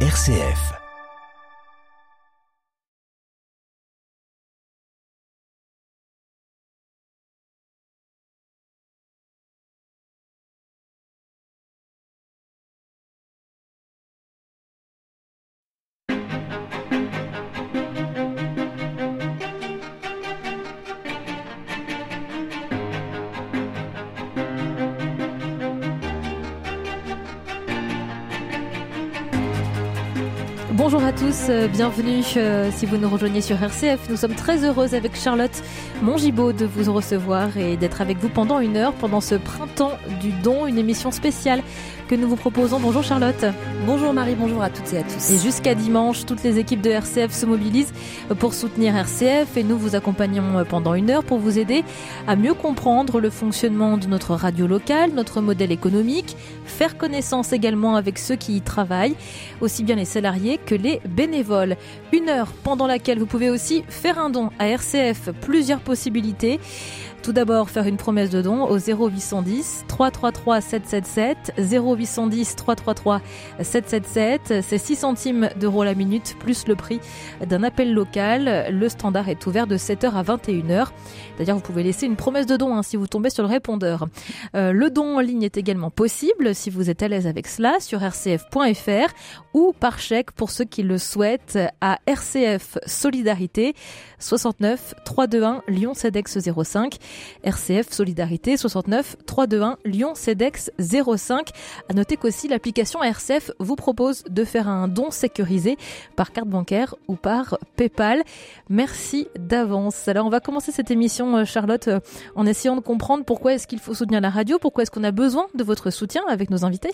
RCF. Euh, bienvenue euh, si vous nous rejoignez sur RCF. Nous sommes très heureuses avec Charlotte Mongibaud de vous recevoir et d'être avec vous pendant une heure pendant ce printemps du don, une émission spéciale que nous vous proposons. Bonjour Charlotte. Bonjour Marie, bonjour à toutes et à tous. Et jusqu'à dimanche, toutes les équipes de RCF se mobilisent pour soutenir RCF et nous vous accompagnons pendant une heure pour vous aider à mieux comprendre le fonctionnement de notre radio locale, notre modèle économique, faire connaissance également avec ceux qui y travaillent, aussi bien les salariés que les bénévoles. Une heure pendant laquelle vous pouvez aussi faire un don à RCF, plusieurs possibilités. Tout d'abord, faire une promesse de don au 0810 333 777 0810 333 777. C'est 6 centimes d'euros la minute plus le prix d'un appel local. Le standard est ouvert de 7h à 21h. D'ailleurs, vous pouvez laisser une promesse de don hein, si vous tombez sur le répondeur. Euh, le don en ligne est également possible si vous êtes à l'aise avec cela sur rcf.fr ou par chèque pour ceux qui le souhaitent à RCF Solidarité 69 321 Lyon CEDEX 05 RCF Solidarité 69 321 Lyon CEDEX 05. À noter qu'aussi l'application RCF vous propose de faire un don sécurisé par carte bancaire ou par PayPal. Merci d'avance. Alors on va commencer cette émission Charlotte en essayant de comprendre pourquoi est-ce qu'il faut soutenir la radio, pourquoi est-ce qu'on a besoin de votre soutien avec nos invités.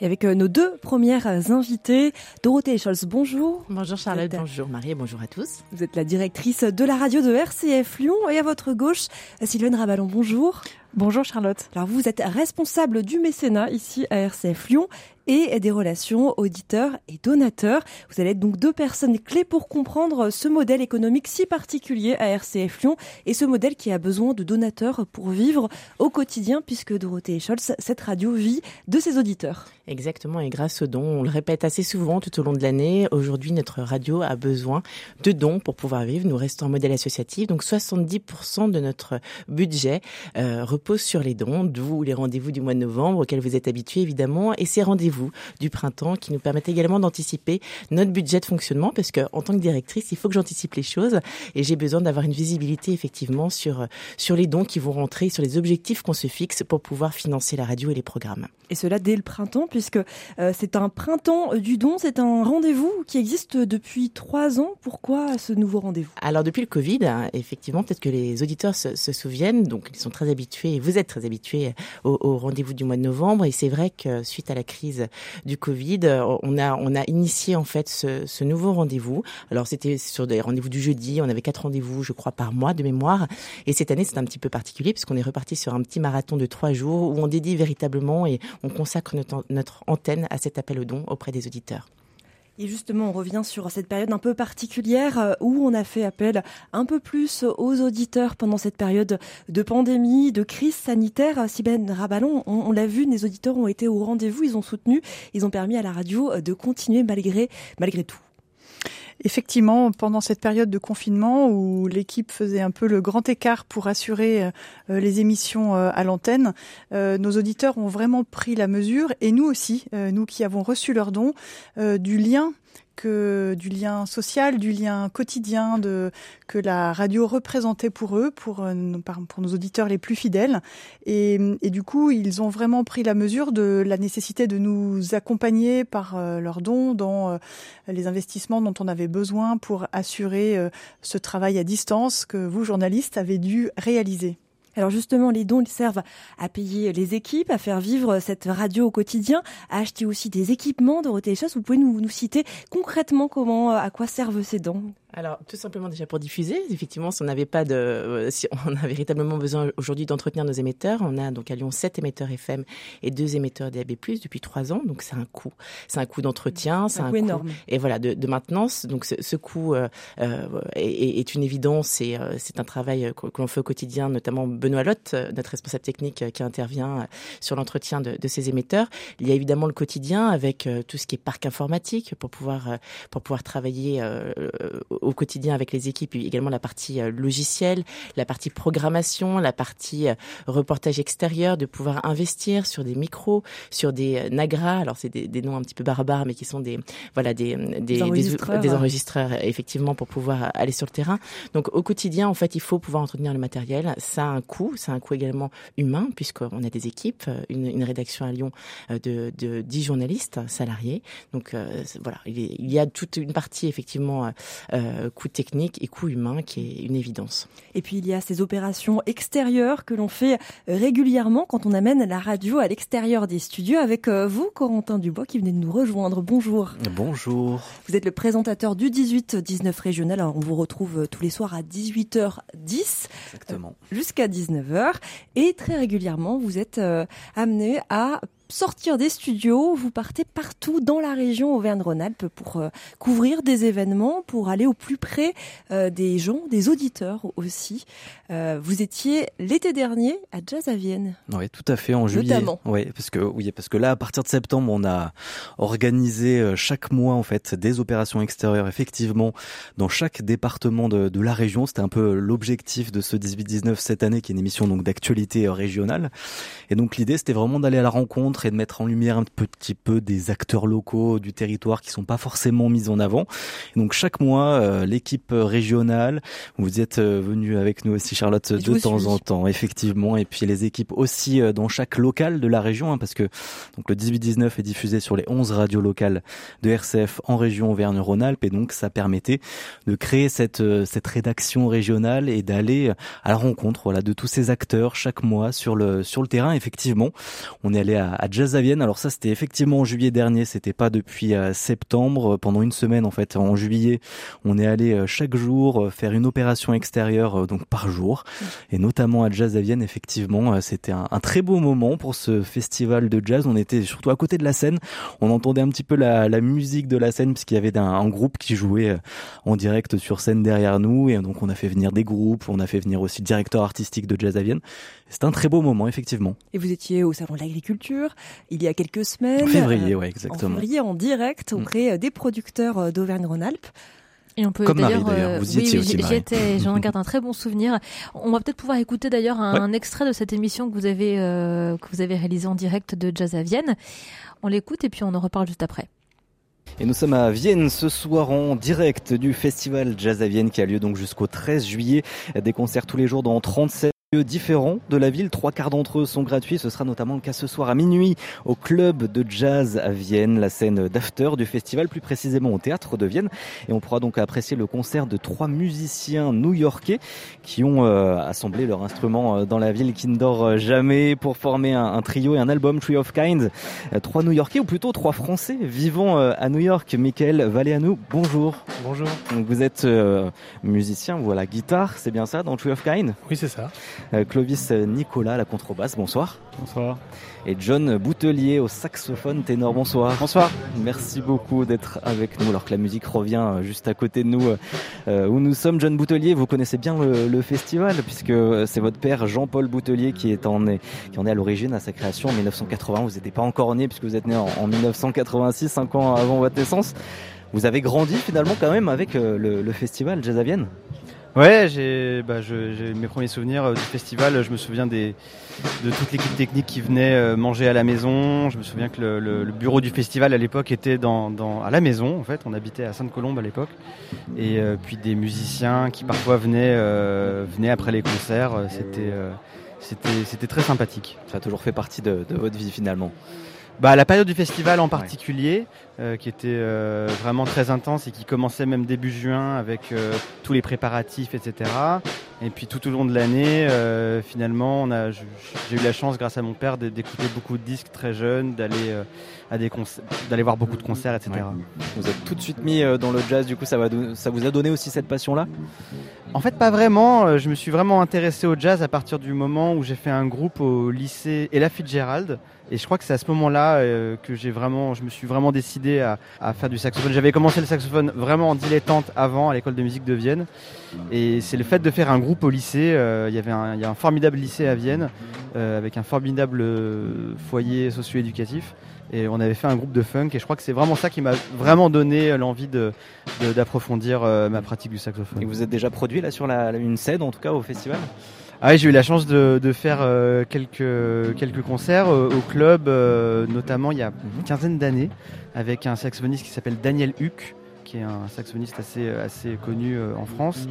Et avec nos deux premières invitées, Dorothée Scholz, bonjour. Bonjour Charlotte, bonjour Marie et bonjour à tous. Vous êtes la directrice de la radio de RCF Lyon et à votre gauche, Sylvaine Rabalon, bonjour. Bonjour Charlotte. Alors vous êtes responsable du mécénat ici à RCF Lyon et des relations auditeurs et donateurs. Vous allez être donc deux personnes clés pour comprendre ce modèle économique si particulier à RCF Lyon et ce modèle qui a besoin de donateurs pour vivre au quotidien puisque Dorothée Scholz, cette radio vit de ses auditeurs. Exactement, et grâce aux dons, on le répète assez souvent tout au long de l'année, aujourd'hui notre radio a besoin de dons pour pouvoir vivre. Nous restons un modèle associatif, donc 70% de notre budget euh, repose sur les dons, d'où les rendez-vous du mois de novembre auxquels vous êtes habitués évidemment, et ces rendez-vous du printemps qui nous permettent également d'anticiper notre budget de fonctionnement, parce que en tant que directrice, il faut que j'anticipe les choses, et j'ai besoin d'avoir une visibilité effectivement sur sur les dons qui vont rentrer, sur les objectifs qu'on se fixe pour pouvoir financer la radio et les programmes. Et cela dès le printemps, puisque euh, c'est un printemps du don, c'est un rendez-vous qui existe depuis trois ans. Pourquoi ce nouveau rendez-vous? Alors depuis le Covid, hein, effectivement, peut-être que les auditeurs se, souviennent, donc ils sont très habitués, vous êtes très habitués au, au rendez-vous du mois de novembre, et c'est vrai que suite à la crise du Covid, on a on a initié en fait ce, ce nouveau rendez-vous. Alors c'était sur des rendez-vous du jeudi, on avait quatre rendez-vous, je crois, par mois de mémoire, et cette année c'est un petit peu particulier puisqu'on est reparti sur un petit marathon de trois jours où on dédie véritablement et on consacre notre, antenne à cet appel au don auprès des auditeurs. Et justement, on revient sur cette période un peu particulière où on a fait appel un peu plus aux auditeurs pendant cette période de pandémie, de crise sanitaire. Sibène Rabalon, on, on l'a vu, les auditeurs ont été au rendez-vous, ils ont soutenu, ils ont permis à la radio de continuer malgré, malgré tout. Effectivement, pendant cette période de confinement où l'équipe faisait un peu le grand écart pour assurer euh, les émissions euh, à l'antenne, euh, nos auditeurs ont vraiment pris la mesure et nous aussi, nous qui avons reçu leurs dons, du lien du lien social, du lien quotidien que la radio représentait pour eux, pour pour nos auditeurs les plus fidèles, et, et du coup ils ont vraiment pris la mesure de la nécessité de nous accompagner par leurs dons dans les investissements dont on avait besoin pour assurer ce travail à distance que vous journalistes avez dû réaliser. Alors justement, les dons, ils servent à payer les équipes, à faire vivre cette radio au quotidien, à acheter aussi des équipements. Dorothée Chasse, vous pouvez nous, nous citer concrètement comment, à quoi servent ces dons? Alors, tout simplement déjà pour diffuser. Effectivement, si on n'avait pas de, euh, si on a véritablement besoin aujourd'hui d'entretenir nos émetteurs, on a donc à Lyon 7 émetteurs FM et deux émetteurs DAB+ depuis trois ans. Donc c'est un coût, c'est un coût d'entretien, c'est un, coût énorme. Et voilà de, de maintenance. Donc ce, ce coût euh, euh, est, est, une évidence et euh, c'est un travail que, que l'on fait au quotidien, notamment Benoît Lotte, notre responsable technique, qui intervient sur l'entretien de, de, ces émetteurs. Il y a évidemment le quotidien avec tout ce qui est parc informatique pour pouvoir pour pouvoir travailler au quotidien avec les équipes, également la partie euh, logicielle, la partie programmation, la partie euh, reportage extérieur, de pouvoir investir sur des micros, sur des euh, Nagra. Alors c'est des, des, noms un petit peu barbares, mais qui sont des voilà des des, des enregistreurs, des, enregistreurs effectivement pour pouvoir aller sur le terrain. Donc au quotidien, en fait, il faut pouvoir entretenir le matériel. Ça a un coût, ça a un coût également humain puisqu'on a des équipes, une, une, rédaction à Lyon de, de 10 journalistes salariés. Donc euh, voilà, il, y a toute une partie effectivement euh, euh, coût technique et coût humain qui est une évidence. Et puis il y a ces opérations extérieures que l'on fait régulièrement quand on amène la radio à l'extérieur des studios avec euh, vous, Corentin Dubois, qui venez de nous rejoindre. Bonjour. Bonjour. Vous êtes le présentateur du 18-19 régional. Alors on vous retrouve euh, tous les soirs à 18h10 Exactement. jusqu'à 19h. Et très régulièrement, vous êtes amené à sortir des studios, vous partez partout dans la région Auvergne-Rhône-Alpes pour euh, couvrir des événements, pour aller au plus près euh, des gens, des auditeurs aussi. Euh, vous étiez l'été dernier à Jazz à Vienne. Oui, tout à fait en juillet. Notamment. Oui, parce que oui, parce que là, à partir de septembre, on a organisé chaque mois en fait des opérations extérieures, effectivement, dans chaque département de, de la région. C'était un peu l'objectif de ce 18-19 cette année, qui est une émission donc d'actualité régionale. Et donc l'idée, c'était vraiment d'aller à la rencontre et de mettre en lumière un petit peu des acteurs locaux du territoire qui sont pas forcément mis en avant. Donc chaque mois, euh, l'équipe régionale, vous êtes venu avec nous aussi Charlotte de temps en temps, effectivement, et puis les équipes aussi dans chaque local de la région, hein, parce que donc le 18-19 est diffusé sur les 11 radios locales de RCF en région Auvergne-Rhône-Alpes, et donc ça permettait de créer cette cette rédaction régionale et d'aller à la rencontre, voilà, de tous ces acteurs chaque mois sur le sur le terrain. Effectivement, on est allé à, à Jazz à Vienne. Alors ça, c'était effectivement en juillet dernier, c'était pas depuis euh, septembre. Pendant une semaine, en fait, en juillet, on est allé euh, chaque jour euh, faire une opération extérieure, donc par jour et notamment à Jazz à Vienne, effectivement, c'était un, très beau moment pour ce festival de jazz. On était surtout à côté de la scène, on entendait un petit peu la, musique de la scène puisqu'il y avait un, un, groupe qui jouait en direct sur scène derrière nous et donc on a fait venir des groupes, on a fait venir aussi le directeur artistique de Jazz à Vienne. C'est un très beau moment, effectivement. Et vous étiez au Salon de l'Agriculture il y a quelques semaines. En février, oui, exactement. En février, en direct auprès des producteurs d'Auvergne-Rhône-Alpes. Et on peut Comme Marie d'ailleurs, d'ailleurs, vous y oui, étiez oui, aussi. j'y Marie. étais, j'en garde un très bon souvenir. On va peut-être pouvoir écouter d'ailleurs un, Ouais. un extrait de cette émission que vous avez euh, que vous avez réalisée en direct de Jazz à Vienne. On l'écoute et puis on en reparle juste après. Et nous sommes à Vienne ce soir en direct du festival Jazz à Vienne qui a lieu donc jusqu'au 13 juillet. Des concerts tous les jours dans 37 lieux différents de la ville. Trois quarts d'entre eux sont gratuits. Ce sera notamment le cas ce soir à minuit au club de jazz à Vienne, la scène d'after du festival, plus précisément au théâtre de Vienne. Et on pourra donc apprécier le concert de trois musiciens new-yorkais qui ont euh, assemblé leur instrument euh, dans la ville qui ne dort jamais pour former un, un trio et un album Tree of Kind. Euh, trois new-yorkais ou plutôt trois français vivant euh, à New York. Michael Valéanou, bonjour. Bonjour. Donc vous êtes euh, musicien, vous à la guitare, c'est bien ça, dans Tree of Kind Oui, c'est ça. Euh, Clovis Nicolas à la contrebasse, bonsoir. Bonsoir. Et John Boutelier au saxophone ténor, bonsoir. Bonsoir. Merci beaucoup d'être avec nous alors que la musique revient euh, juste à côté de nous euh, où nous sommes. John Boutelier, vous connaissez bien le, le festival puisque c'est votre père Jean-Paul Boutelier qui, est en, est, qui en est à l'origine à sa création en 1980. Vous n'étiez pas encore né puisque vous êtes né en, en 1986, 5 ans avant votre naissance. Vous avez grandi finalement quand même avec le, le festival Jazz à Vienne? Ouais, j'ai bah, mes premiers souvenirs euh, du festival. Je me souviens des, de toute l'équipe technique qui venait euh, manger à la maison. Je me souviens que le, le- le bureau du festival à l'époque était dans, dans, à la maison. En fait, on habitait à Sainte-Colombe à l'époque. Et euh, puis des musiciens qui parfois venaient, venaient après les concerts. C'était c'était c'était très sympathique. Ça a toujours fait partie de, de votre vie finalement. Bah, La période du festival en particulier, euh, qui était euh, vraiment très intense et qui commençait même début juin avec euh, tous les préparatifs, etc. Et puis tout au long de l'année, finalement, on a, j'ai eu la chance, grâce à mon père, d'écouter beaucoup de disques très jeunes, d'aller à des d'aller voir beaucoup de concerts, etc. Vous êtes tout de suite mis dans le jazz, du coup, ça, va, ça vous a donné aussi cette passion-là? En fait, pas vraiment. Je me suis vraiment intéressé au jazz à partir du moment où j'ai fait un groupe au lycée Ella Fitzgerald. Et je crois que c'est à ce moment-là euh, que je me suis vraiment décidé à, faire du saxophone. J'avais commencé le saxophone vraiment en dilettante avant à l'école de musique de Vienne. Et c'est le fait de faire un groupe au lycée. Euh, il y avait un, a un formidable lycée à Vienne euh, avec un formidable foyer socio-éducatif. Et on avait fait un groupe de funk. Et je crois que c'est vraiment ça qui m'a vraiment donné l'envie d'approfondir ma pratique du saxophone. Et vous êtes déjà produit là sur une scène en tout cas au festival? Ah j'ai eu la chance de, faire euh, quelques, quelques concerts euh, au club, euh, notamment il y a une quinzaine d'années, avec un saxophoniste qui s'appelle Daniel Huck, qui est un saxophoniste assez, assez connu en France.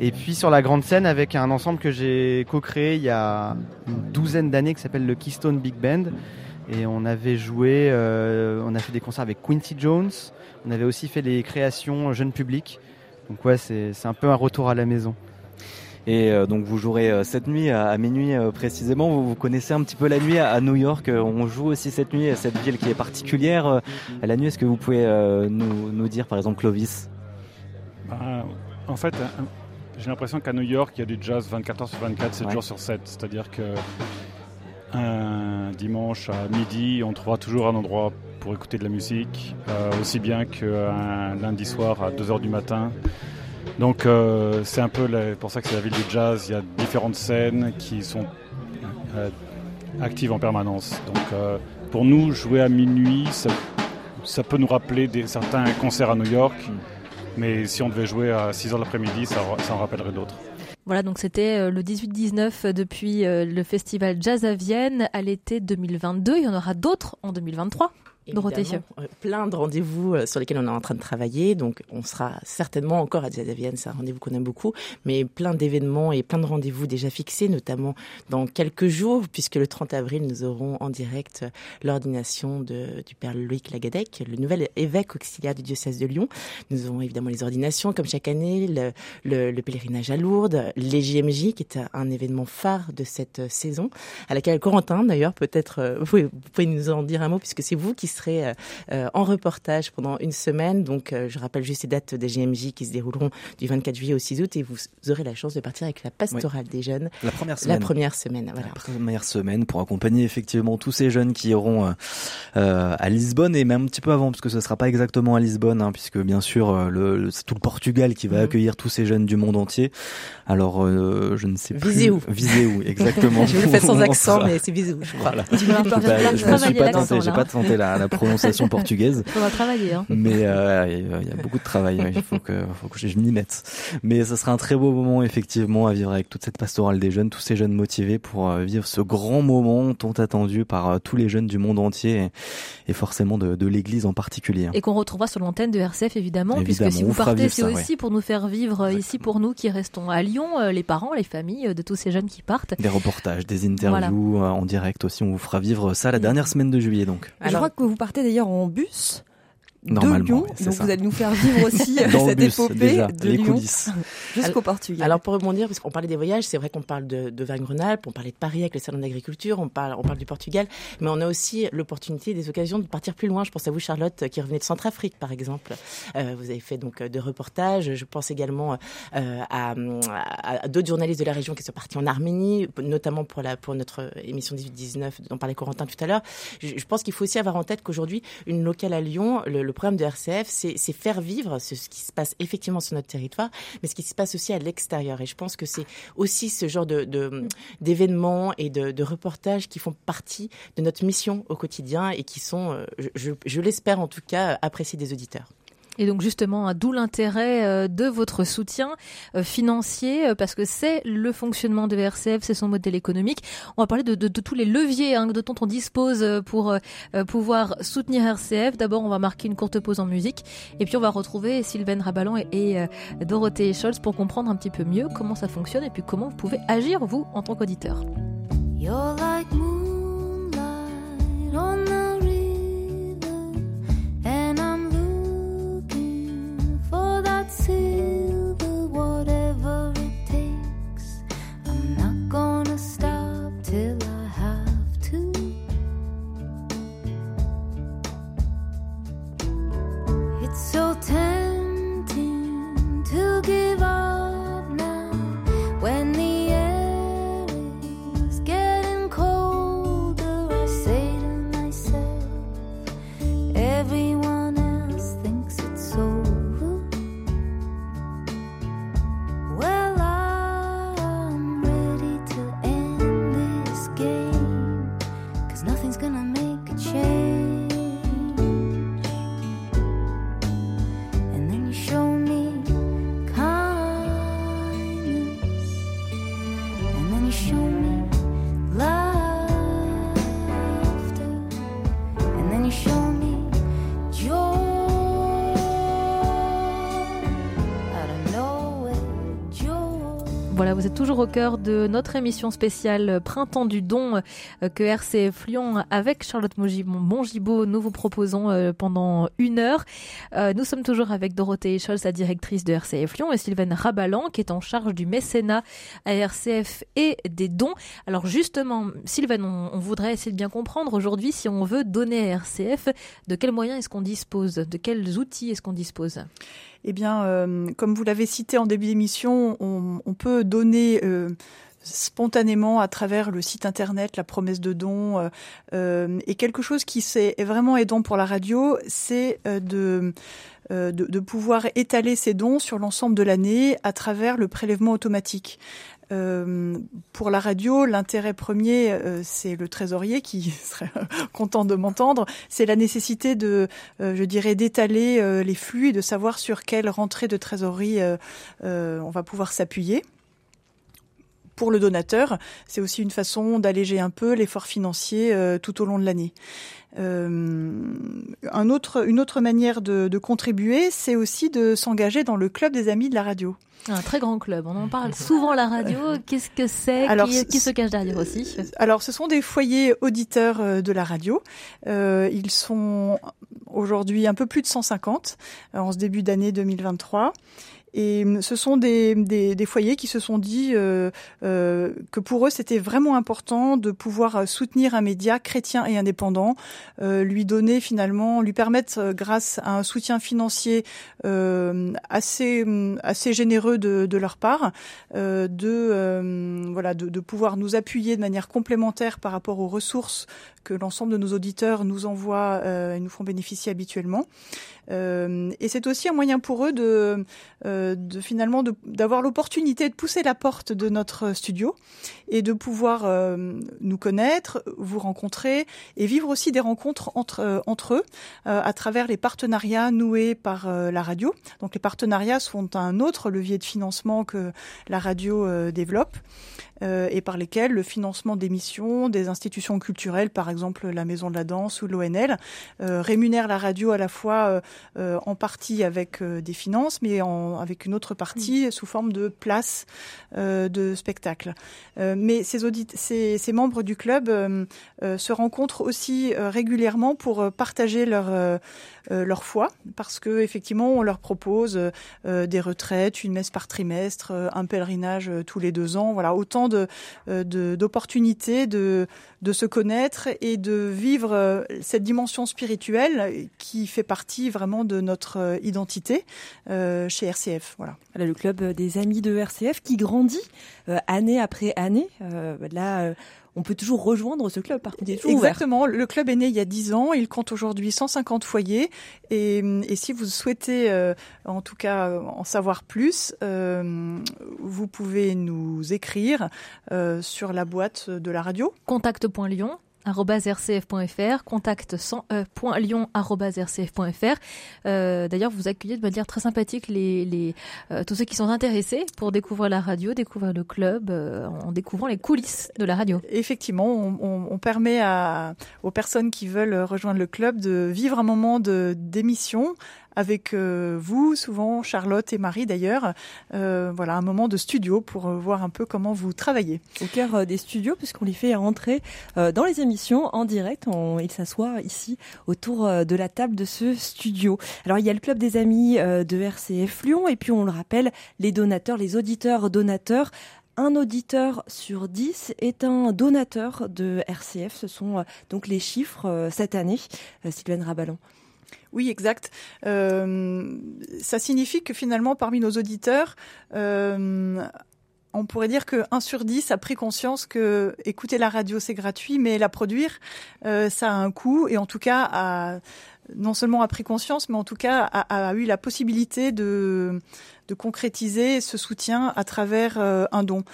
Et puis sur la grande scène avec un ensemble que j'ai co-créé il y a une douzaine d'années qui s'appelle le Keystone Big Band. Et on avait joué, on a fait des concerts avec Quincy Jones, on avait aussi fait les créations jeunes publics. Donc ouais, c'est un peu un retour à la maison. Et euh, donc vous jouerez euh, cette nuit à, minuit euh, précisément. Vous, connaissez un petit peu la nuit à, New York. On joue aussi cette nuit, cette ville qui est particulière. À la nuit, est-ce que vous pouvez nous, nous, dire par exemple Clovis? Bah, En fait, j'ai l'impression qu'à New York, il y a du jazz 24 heures sur 24, 7 jours sur 7. C'est-à-dire que un dimanche à midi, on trouvera toujours un endroit pour écouter de la musique, aussi bien qu'un lundi soir à 2 heures du matin. Donc euh, c'est un peu pour ça que c'est la ville du jazz. Il y a différentes scènes qui sont euh, actives en permanence. Donc euh, pour nous, jouer à minuit, ça, peut nous rappeler certains concerts à New York. Mais si on devait jouer à 6 h l'après-midi, ça, ça en rappellerait d'autres. Voilà, donc c'était le 18-19 depuis le festival Jazz à Vienne à l'été 2022. Il y en aura d'autres en 2023. Dorothée. Euh, plein de rendez-vous euh, sur lesquels on est en train de travailler. Donc, on sera certainement encore à Vienne, c'est un rendez-vous qu'on aime beaucoup, mais plein d'événements et plein de rendez-vous déjà fixés, notamment dans quelques jours, puisque le 30 avril, nous aurons en direct euh, l'ordination du Père Loïc Lagadec, le nouvel évêque auxiliaire du diocèse de Lyon. Nous aurons évidemment les ordinations, comme chaque année, le, pèlerinage à Lourdes, les JMJ, qui est un événement phare de cette saison, à laquelle Corentin, d'ailleurs, peut-être, vous pouvez nous en dire un mot, puisque c'est vous qui serez euh, euh, en reportage pendant une semaine. Donc, euh, je rappelle juste les dates des GMJ qui se dérouleront du 24 juillet au 6 août et vous aurez la chance de partir avec la pastorale des jeunes. La première semaine. La première semaine, voilà. La première semaine pour accompagner effectivement tous ces jeunes qui iront à Lisbonne et même un petit peu avant, parce que ce ne sera pas exactement à Lisbonne, hein, puisque bien sûr, le, c'est tout le Portugal qui va mhm. accueillir tous ces jeunes du monde entier. Alors, je ne sais plus. Visez où Visez où, exactement. je le fais sans accent, mais c'est visez où, je crois. Voilà. Je ne suis pas tenté, j'ai pas tenté la, la prononciation portugaise. On va travailler. Hein. Mais euh, il y a beaucoup de travail. Il faut que, faut que je m'y mette. Mais ce sera un très beau moment effectivement à vivre avec toute cette pastorale des jeunes, tous ces jeunes motivés pour euh, vivre ce grand moment tant attendu par euh, tous les jeunes du monde entier et, forcément de, de l'Église en particulier. Et qu'on retrouvera sur l'antenne de RCF évidemment, puisque si vous partez, c'est aussi pour nous faire vivre ici pour nous qui restons à Lyon, les parents, les familles de tous ces jeunes qui partent. Des reportages, des interviews en direct aussi. On vous fera vivre ça la dernière semaine de juillet donc. Je crois que vous partez d'ailleurs en bus de Lyon. donc vous allez nous faire vivre aussi euh, cette épopée de Lyon jusqu'au Portugal. Alors pour rebondir, parce qu'on parlait des voyages, c'est vrai qu'on parle de, de Rhône-Alpes, on parlait de Paris avec le salon d'agriculture, on parle, on parle du Portugal, mais on a aussi l'opportunité, des occasions de partir plus loin. Je pense à vous, Charlotte, qui revenait de Centrafrique, par exemple. Euh, vous avez fait donc de reportages. Je pense également euh, à, à, d'autres journalistes de la région qui sont partis en Arménie, notamment pour la pour notre émission 18-19 dont parlait Corentin tout à l'heure. Je, je pense qu'il faut aussi avoir en tête qu'aujourd'hui, une locale à Lyon, le le programme de RCF, c'est faire vivre ce, qui se passe effectivement sur notre territoire, mais ce qui se passe aussi à l'extérieur. Et je pense que c'est aussi ce genre d'événements et de, reportages qui font partie de notre mission au quotidien et qui sont, euh, je l'espère en tout cas, appréciés des auditeurs. Et donc justement, d'où l'intérêt euh, de votre soutien euh, financier, euh, parce que c'est le fonctionnement de RCF, c'est son modèle économique. On va parler de, tous les leviers hein, dont on dispose pour pouvoir soutenir RCF. D'abord, on va marquer une courte pause en musique, et puis on va retrouver Sylvain Rabalan et, et Dorothée Scholz pour comprendre un petit peu mieux comment ça fonctionne et puis comment vous pouvez agir, vous, en tant qu'auditeur. Whatever it takes. I'm not gonna stop till I have to. It's so tense. Toujours au cœur de notre émission spéciale Printemps du Don euh, que RCF Lyon avec Charlotte Mongibaud nous vous proposons euh, pendant une heure. Euh, nous sommes toujours avec Dorothée Scholz, la directrice de RCF Lyon, et Sylvaine Rabalan qui est en charge du mécénat à RCF et des dons. Alors justement, Sylvaine, on, voudrait essayer de bien comprendre aujourd'hui si on veut donner à RCF, de quels moyens est-ce qu'on dispose, de quels outils est-ce qu'on dispose? Eh bien, euh, comme vous l'avez cité en début d'émission, on, peut donner euh, spontanément à travers le site internet, la promesse de don. Euh, et quelque chose qui est vraiment aidant pour la radio, c'est de, de, pouvoir étaler ces dons sur l'ensemble de l'année à travers le prélèvement automatique. Euh, pour la radio, l'intérêt premier, euh, c'est le trésorier qui serait content de m'entendre. C'est la nécessité de, euh, je dirais, d'étaler les flux et de savoir sur quelle rentrée de trésorerie on va pouvoir s'appuyer pour le donateur, c'est aussi une façon d'alléger un peu l'effort financier tout au long de l'année. un autre, une autre manière de, de contribuer, c'est aussi de s'engager dans le club des amis de la radio. Un très grand club. On en parle souvent la radio. Qu'est-ce que c'est qui, qui, se cache derrière aussi Alors, ce sont des foyers auditeurs euh, de la radio. Euh, ils sont aujourd'hui un peu plus de 150 euh, en ce début d'année 2023. Et ce sont des, foyers qui se sont dit euh, euh, que pour eux, c'était vraiment important de pouvoir euh, soutenir un média chrétien et indépendant, lui donner finalement, lui permettre, grâce à un soutien financier assez, assez généreux de, leur part, de, voilà, de pouvoir nous appuyer de manière complémentaire par rapport aux ressources que l'ensemble de nos auditeurs nous envoient et nous font bénéficier habituellement. Euh, et c'est aussi un moyen pour eux de, euh, de finalement d'avoir l'opportunité de pousser la porte de notre studio et de pouvoir euh, nous connaître, vous rencontrer et vivre aussi des rencontres entre entre eux à travers les partenariats noués par la radio. Donc les partenariats sont un autre levier de financement que la radio développe. Euh, et par lesquels le financement d'émissions, des institutions culturelles, par exemple la Maison de la Danse ou l'ONL, euh, rémunère la radio à la fois euh, en partie avec des finances, mais en, avec une autre partie sous forme de places de spectacle. mais ces, ces, ces, membres du club se rencontrent aussi régulièrement pour partager leur leur foi, parce que effectivement on leur propose des retraites, une messe par trimestre, un pèlerinage tous les deux ans, voilà autant de d'opportunités de, de, se connaître et de vivre cette dimension spirituelle qui fait partie vraiment de notre identité chez RCF. Voilà. Le club des amis de RCF qui grandit année après année. là on peut toujours rejoindre ce club. Par contre, Exactement. Le club est né il y a 10 ans. Il compte aujourd'hui 150 foyers. Et, si vous souhaitez, euh, en tout cas, en savoir plus, euh, vous pouvez nous écrire euh, sur la boîte de la radio. Contact.lyon rcf.fr, contact euh, D'ailleurs, vous accueillez de manière très sympathique les, les euh, tous ceux qui sont intéressés pour découvrir la radio, découvrir le club, euh, en découvrant les coulisses de la radio. Effectivement, on, permet aux personnes qui veulent rejoindre le club de vivre un moment d'émission avec euh, vous, souvent Charlotte et Marie d'ailleurs. Euh, voilà, un moment de studio pour euh, voir un peu comment vous travaillez. Au cœur des studios, puisqu'on les fait entrer dans les émissions en direct. On, ils s'assoient ici autour de la table de ce studio. Alors il y a le club des amis de RCF Lyon et puis on le rappelle, les donateurs, les auditeurs donateurs un auditeur sur dix est un donateur de RCF. Ce sont donc les chiffres cette année. Sylvain Rabalon. Oui, exact. Euh, ça signifie que finalement, parmi nos auditeurs, euh, on pourrait dire que 1 sur 10 a pris conscience que écouter la radio c'est gratuit, mais la produire euh, ça a un coût et en tout cas a, non seulement a pris conscience, mais en tout cas a, eu la possibilité de de concrétiser ce soutien à travers euh, un don.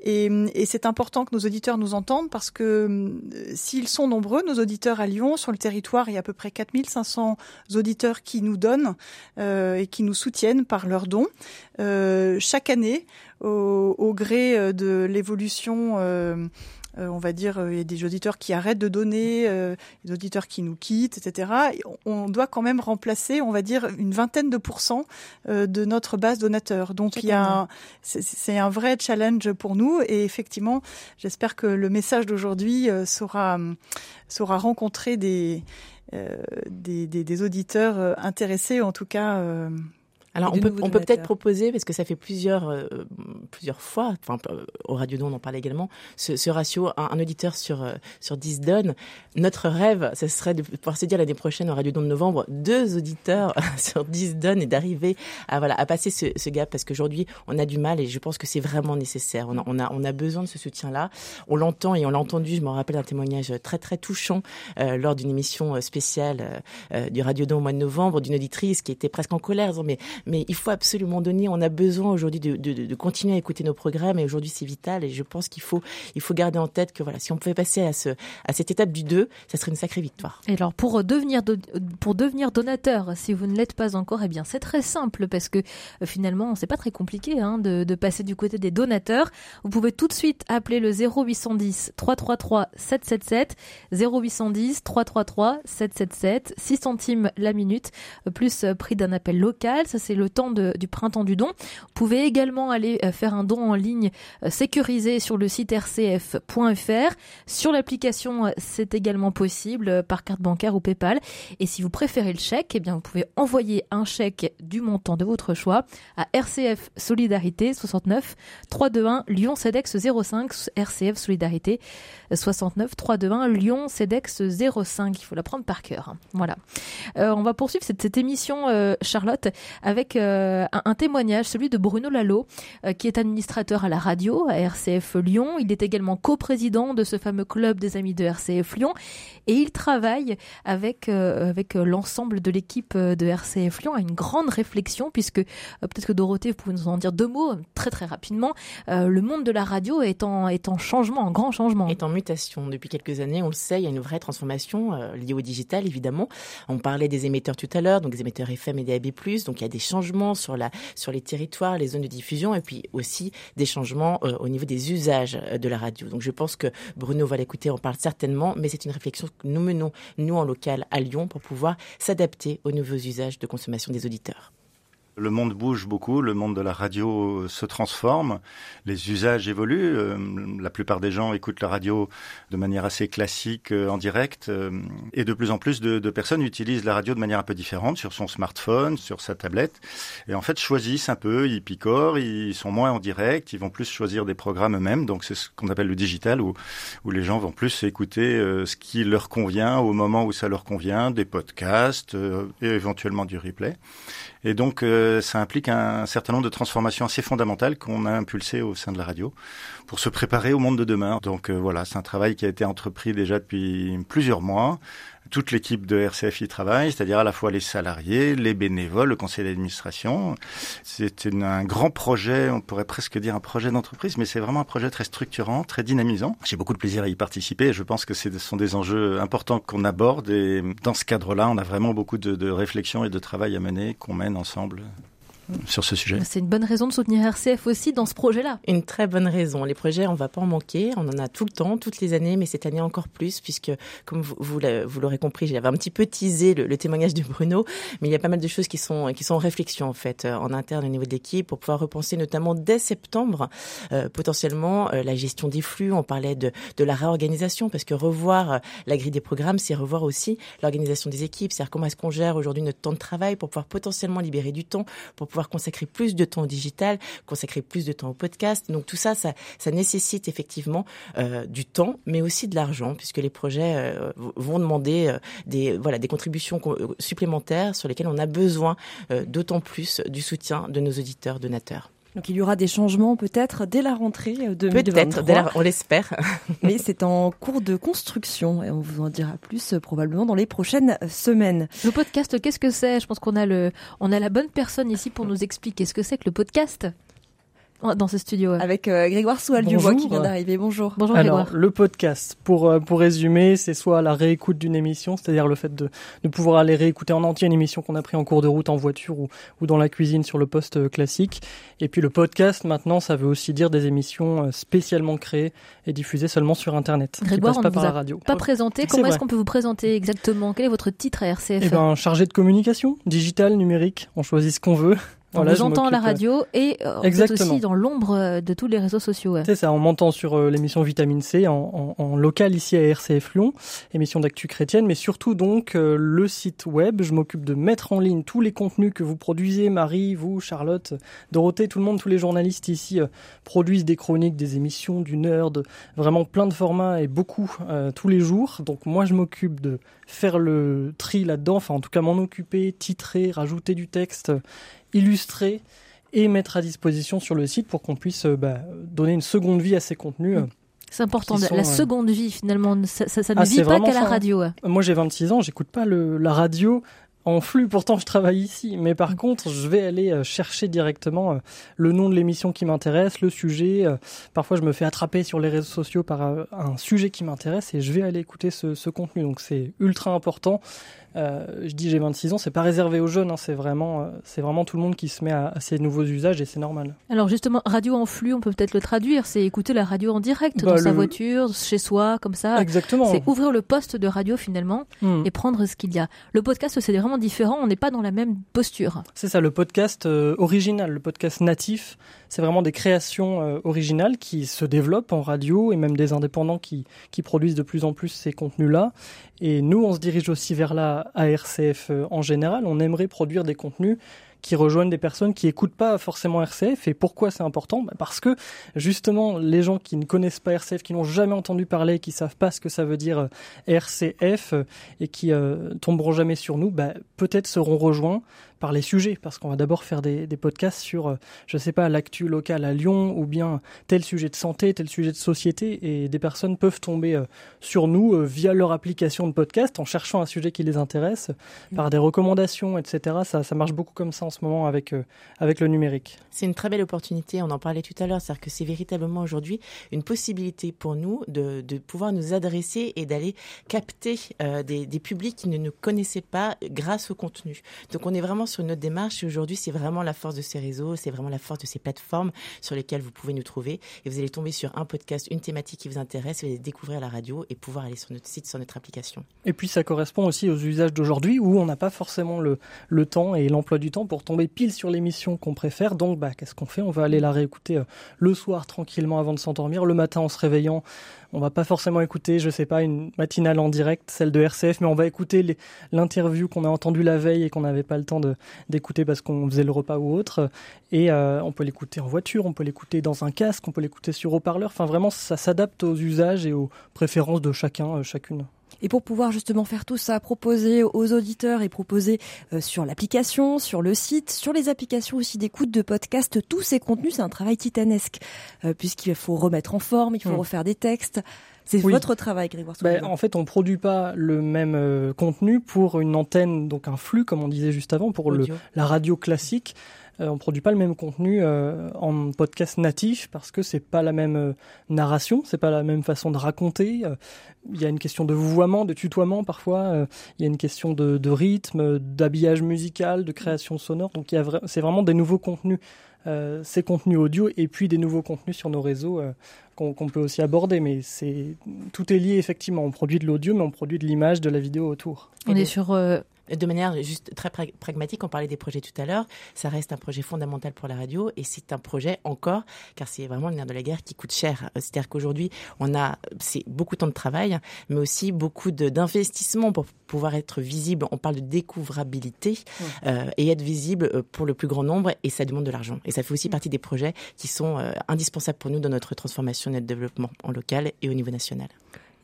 Et, c'est important que nos auditeurs nous entendent parce que euh, s'ils sont nombreux, nos auditeurs à Lyon, sur le territoire, il y a à peu près 4500 auditeurs qui nous donnent euh, et qui nous soutiennent par leurs dons. Chaque année, au gré de l'évolution euh, on va dire, euh, il y a des auditeurs qui arrêtent de donner, euh, des auditeurs qui nous quittent, etc. on doit quand même remplacer, on va dire, une vingtaine de pourcents de notre base donateur. Donc il y a, c'est un vrai challenge pour nous et effectivement, j'espère que le message d'aujourd'hui saura saura rencontrer des, des, des, auditeurs intéressés, en tout cas alors on peut, on peut peut-être proposer, parce que ça fait plusieurs, euh, plusieurs fois, enfin, euh, au Radio Don on en parle également, ce, ce ratio, un, auditeur sur, euh, sur 10 donnes. Notre rêve, ce serait de pouvoir se dire l'année prochaine au Radio Don de novembre, deux auditeurs sur 10 donnes et d'arriver à, voilà, à passer ce, ce gap, parce qu'aujourd'hui on a du mal et je pense que c'est vraiment nécessaire. On a, on, a, on a besoin de ce soutien-là. On l'entend et on l'a entendu, je me rappelle un témoignage très très touchant euh, lors d'une émission spéciale euh, du Radio Don au mois de novembre, d'une auditrice qui était presque en colère, disant mais mais il faut absolument donner. On a besoin aujourd'hui de, continuer à écouter nos programmes et aujourd'hui c'est vital. Et je pense qu'il faut, il faut garder en tête que voilà, si on pouvait passer à, ce, à cette étape du 2, ça serait une sacrée victoire. Et alors pour devenir, pour devenir donateur, si vous ne l'êtes pas encore, eh bien c'est très simple parce que euh, finalement c'est pas très compliqué hein, de, passer du côté des donateurs. Vous pouvez tout de suite appeler le 0810 333 777 0810 333 777 6 centimes la minute plus euh, prix d'un appel local. Ça c'est le temps du printemps du don. Vous pouvez également aller euh, faire un don en ligne euh, sécurisé sur le site rcf.fr. Sur l'application, euh, c'est également possible par carte bancaire ou PayPal. Et si vous préférez le chèque, eh bien vous pouvez envoyer un chèque du montant de votre choix à RCF Solidarité 69 321 Lyon CEDEX 05 RCF Solidarité 69 321 Lyon CEDEX 05. Il faut la prendre par cœur. Voilà. on va poursuivre cette émission, Charlotte, avec euh, un, témoignage, celui de Bruno Lalo, euh, qui est administrateur à la radio à RCF Lyon. Il est également coprésident de ce fameux club des amis de RCF Lyon et il travaille avec euh, avec l'ensemble de l'équipe de RCF Lyon à une grande réflexion puisque peut-être que Dorothée vous pouvez nous en dire deux mots très très rapidement. le monde de la radio est en est en changement, en grand changement. Est en mutation depuis quelques années. On le sait, il y a une vraie transformation liée au digital évidemment. On parlait des émetteurs tout à l'heure, donc des émetteurs FM et DAB+, donc il y a des changements sur, les territoires, les zones de diffusion, et puis aussi des changements euh, au niveau des usages euh, de la radio. Donc je pense que Bruno va l'écouter, on parle certainement, mais c'est une réflexion que nous menons, nous en local à Lyon, pour pouvoir s'adapter aux nouveaux usages de consommation des auditeurs. Le monde bouge beaucoup, le monde de la radio se transforme, les usages évoluent. Euh, la plupart des gens écoutent la radio de manière assez classique, euh, en direct, euh, et de plus en plus de, personnes utilisent la radio de manière un peu différente sur son smartphone, sur sa tablette, et en fait choisissent un peu, ils picorent, ils sont moins en direct, ils vont plus choisir des programmes eux-mêmes. Donc c'est ce qu'on appelle le digital, où les gens vont plus écouter ce qui leur convient au moment où ça leur convient, des podcasts et éventuellement du replay. Et donc, euh, ça implique un, certain nombre de transformations assez fondamentales qu'on a impulsées au sein de la radio pour se préparer au monde de demain. Donc euh, voilà, c'est un travail qui a été entrepris déjà depuis plusieurs mois toute l'équipe de RCF y travaille, c'est-à-dire à la fois les salariés, les bénévoles, le conseil d'administration. C'est un grand projet, on pourrait presque dire un projet d'entreprise, mais c'est vraiment un projet très structurant, très dynamisant. J'ai beaucoup de plaisir à y participer et je pense que ce sont des enjeux importants qu'on aborde et dans ce cadre-là, on a vraiment beaucoup de, de réflexion et de travail à mener qu'on mène ensemble sur ce sujet. C'est une bonne raison de soutenir RCF aussi dans ce projet-là. Une très bonne raison. Les projets, on va pas en manquer. On en a tout le temps, toutes les années, mais cette année encore plus, puisque, comme vous, vous l'aurez compris, j'avais un petit peu teasé le, témoignage de Bruno, mais il y a pas mal de choses qui sont, qui sont en réflexion, en fait, euh, en interne au niveau de l'équipe, pour pouvoir repenser notamment dès septembre, euh, potentiellement, euh, la gestion des flux. On parlait de, de la réorganisation, parce que revoir la grille des programmes, c'est revoir aussi l'organisation des équipes. C'est-à-dire comment est-ce qu'on gère aujourd'hui notre temps de travail pour pouvoir potentiellement libérer du temps, pour pouvoir consacrer plus de temps au digital, consacrer plus de temps au podcast. Donc tout ça, ça, ça nécessite effectivement euh, du temps, mais aussi de l'argent, puisque les projets euh, vont demander euh, des voilà des contributions supplémentaires sur lesquelles on a besoin d'autant plus du soutien de nos auditeurs donateurs. Donc il y aura des changements peut-être dès la rentrée de Peut-être, on l'espère. Mais c'est en cours de construction et on vous en dira plus probablement dans les prochaines semaines. Le podcast, qu'est-ce que c'est? Je pense qu'on a le, on a la bonne personne ici pour nous expliquer ce que c'est que le podcast dans ce studio. Avec euh, Grégoire Soual qui vient d'arriver. Bonjour. Bonjour Alors, le podcast, pour, euh, pour résumer, c'est soit la réécoute d'une émission, c'est-à-dire le fait de, de pouvoir aller réécouter en entier une émission qu'on a pris en cours de route en voiture ou, ou dans la cuisine sur le poste euh, classique. Et puis le podcast, maintenant, ça veut aussi dire des émissions euh, spécialement créées et diffusées seulement sur Internet. Grégoire, qui pas on par la radio. Pas présenté. Comment est-ce qu'on peut vous présenter exactement? Quel est votre titre à RCF Eh ben, chargé de communication, digital, numérique. On choisit ce qu'on veut. Voilà, on à la radio et euh, aussi dans l'ombre euh, de tous les réseaux sociaux. C'est ça, on m'entend sur euh, l'émission Vitamine C en, en, en, local ici à RCF Lyon, émission d'actu chrétienne, mais surtout donc le site web. Je m'occupe de mettre en ligne tous les contenus que vous produisez, Marie, vous, Charlotte, Dorothée, tout le monde, tous les journalistes ici produisent des chroniques, des émissions, du nerd, vraiment plein de formats et beaucoup tous les jours. Donc moi je m'occupe de faire le tri là-dedans, enfin en tout cas m'en occuper, titrer, rajouter du texte illustrer et mettre à disposition sur le site pour qu'on puisse euh, bah, donner une seconde vie à ces contenus. Euh, c'est important, la euh, seconde vie finalement, ça, ça, ne ah, vit pas qu'à la radio. Moi j'ai 26 ans, j'écoute pas le, la radio en flux, pourtant je travaille ici, mais par contre je vais aller chercher directement le nom de l'émission qui m'intéresse, le sujet. Parfois je me fais attraper sur les réseaux sociaux par un sujet qui m'intéresse et je vais aller écouter ce, ce contenu. Donc c'est ultra important. Euh, je dis j'ai 26 ans, c'est pas réservé aux jeunes, hein, c'est vraiment, euh, c'est vraiment tout le monde qui se met à, ces nouveaux usages et c'est normal. Alors justement, radio en flux, on peut peut-être le traduire, c'est écouter la radio en direct bah, dans sa voiture, chez soi, comme ça. Exactement. C'est ouvrir le poste de radio finalement hmm. et prendre ce qu'il y a. Le podcast, c'est vraiment différent, on n'est pas dans la même posture. C'est ça, le podcast euh, original, le podcast natif, c'est vraiment des créations originales qui se développent en radio et même des indépendants qui, qui produisent de plus en plus ces contenus-là. Et nous, on se dirige aussi vers la ARCF euh, en général. On aimerait produire des contenus qui rejoignent des personnes qui écoutent pas forcément RCF. Et pourquoi c'est important? Bah, Parce que justement, les gens qui ne connaissent pas RCF, qui n'ont jamais entendu parler, qui savent pas ce que ça veut dire euh, RCF euh, et qui euh, tomberont jamais sur nous, bah, peut-être seront rejoints par les sujets, parce qu'on va d'abord faire des, des, podcasts sur, euh, je sais pas, l'actu locale à Lyon, ou bien tel sujet de santé, tel sujet de société, et des personnes peuvent tomber sur nous via leur application de podcast en cherchant un sujet qui les intéresse, par des recommandations, etc. Ça, ça marche beaucoup comme ça ce moment avec, euh, avec le numérique. C'est une très belle opportunité, on en parlait tout à l'heure, c'est-à-dire que c'est véritablement aujourd'hui une possibilité pour nous de, de, pouvoir nous adresser et d'aller capter euh, des, des, publics qui ne nous connaissaient pas grâce au contenu. Donc on est vraiment sur une autre démarche aujourd'hui c'est vraiment la force de ces réseaux, c'est vraiment la force de ces plateformes sur lesquelles vous pouvez nous trouver et vous allez tomber sur un podcast, une thématique qui vous intéresse, vous allez découvrir la radio et pouvoir aller sur notre site, sur notre application. Et puis ça correspond aussi aux usages d'aujourd'hui où on n'a pas forcément le, le temps et l'emploi du temps pour tomber pile sur l'émission qu'on préfère. Donc, bah, qu'est-ce qu'on fait? On va aller la réécouter euh, le soir tranquillement avant de s'endormir, le matin en se réveillant. On va pas forcément écouter, je sais pas, une matinale en direct, celle de RCF, mais on va écouter l'interview qu'on a entendue la veille et qu'on n'avait pas le temps d'écouter parce qu'on faisait le repas ou autre. Et euh, on peut l'écouter en voiture, on peut l'écouter dans un casque, on peut l'écouter sur haut-parleur. Enfin, vraiment, ça s'adapte aux usages et aux préférences de chacun, euh, chacune. Et pour pouvoir justement faire tout ça, proposer aux auditeurs et proposer euh, sur l'application, sur le site, sur les applications aussi d'écoute de podcast, tous ces contenus, c'est un travail titanesque, euh, puisqu'il faut remettre en forme, il faut hmm. refaire des textes. C'est votre travail, Grégoire. Ben, en fait, on produit pas le même euh, contenu pour une antenne, donc un flux, comme on disait juste avant, pour le, la radio classique. Euh, on produit pas le même contenu euh, en podcast natif parce que c'est pas la même euh, narration, c'est pas la même façon de raconter. Il y a une question de vouvoiement, de tutoiement parfois. il y a une question de, de rythme, d'habillage musical, de création sonore. Donc c'est vraiment des nouveaux contenus. ces contenus audio et puis des nouveaux contenus sur nos réseaux qu'on peut aussi aborder, mais c'est tout est lié effectivement. On produit de l'audio, mais on produit de l'image, de la vidéo autour. On est sur de manière juste très pragmatique, on parlait des projets tout à l'heure, ça reste un projet fondamental pour la radio et c'est un projet encore, car c'est vraiment le nerf de la guerre qui coûte cher. C'est-à-dire qu'aujourd'hui, on a, c'est beaucoup de temps de travail, mais aussi beaucoup d'investissement pour pouvoir être visible. On parle de découvrabilité euh, et être visible euh, pour le plus grand nombre et ça demande de l'argent. Et ça fait aussi partie des projets qui sont euh, indispensables pour nous dans notre transformation et notre développement en local et au niveau national.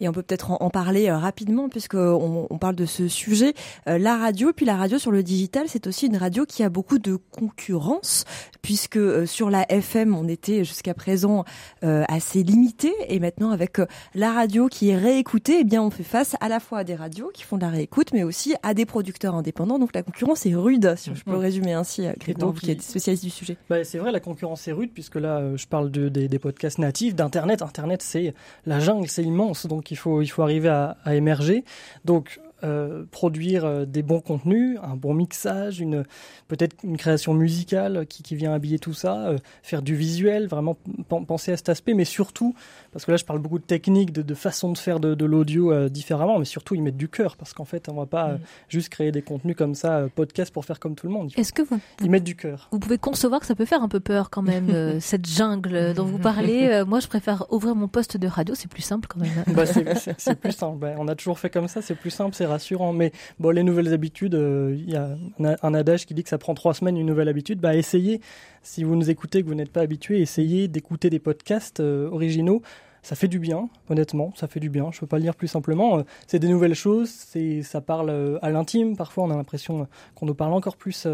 Et on peut peut-être en, parler euh, rapidement puisqu'on on parle de ce sujet. Euh, la radio, puis la radio sur le digital, c'est aussi une radio qui a beaucoup de concurrence puisque euh, sur la FM, on était jusqu'à présent assez limité et maintenant avec la radio qui est réécoutée, eh bien on fait face à la fois à des radios qui font de la réécoute, mais aussi à des producteurs indépendants. Donc la concurrence est rude, si je peux le résumer ainsi, Grégoire, qui est spécialiste du sujet. Bah, c'est vrai, la concurrence est rude puisque là, je parle de, des, des podcasts natifs, d'Internet. Internet, c'est la jungle, c'est immense. Donc il faut, il faut arriver à, à émerger. Donc, euh, produire euh, des bons contenus, un bon mixage, une peut-être une création musicale qui, qui, vient habiller tout ça, euh, faire du visuel, vraiment penser à cet aspect, mais surtout, parce que là je parle beaucoup de techniques, de, de façon de faire de, de l'audio différemment, mais surtout y mettre du cœur, parce qu'en fait on va pas mm. juste créer des contenus comme ça, podcast pour faire comme tout le monde. Est-ce que vous y mettre du cœur Vous pouvez concevoir que ça peut faire un peu peur quand même cette jungle dont vous parlez. moi je préfère ouvrir mon poste de radio, c'est plus simple quand même. bah, c'est plus simple. Bah, on a toujours fait comme ça, c'est plus simple, c'est rassurant. Mais bon, les nouvelles habitudes, euh, il y a un, adage qui dit que ça prend trois semaines une nouvelle habitude. Bah, essayez, si vous nous écoutez, que vous n'êtes pas habitué, essayez d'écouter des podcasts euh, originaux. Ça fait du bien, honnêtement, ça fait du bien. Je peux pas le dire plus simplement. Euh, c'est des nouvelles choses, ça parle à l'intime. Parfois, on a l'impression qu'on nous parle encore plus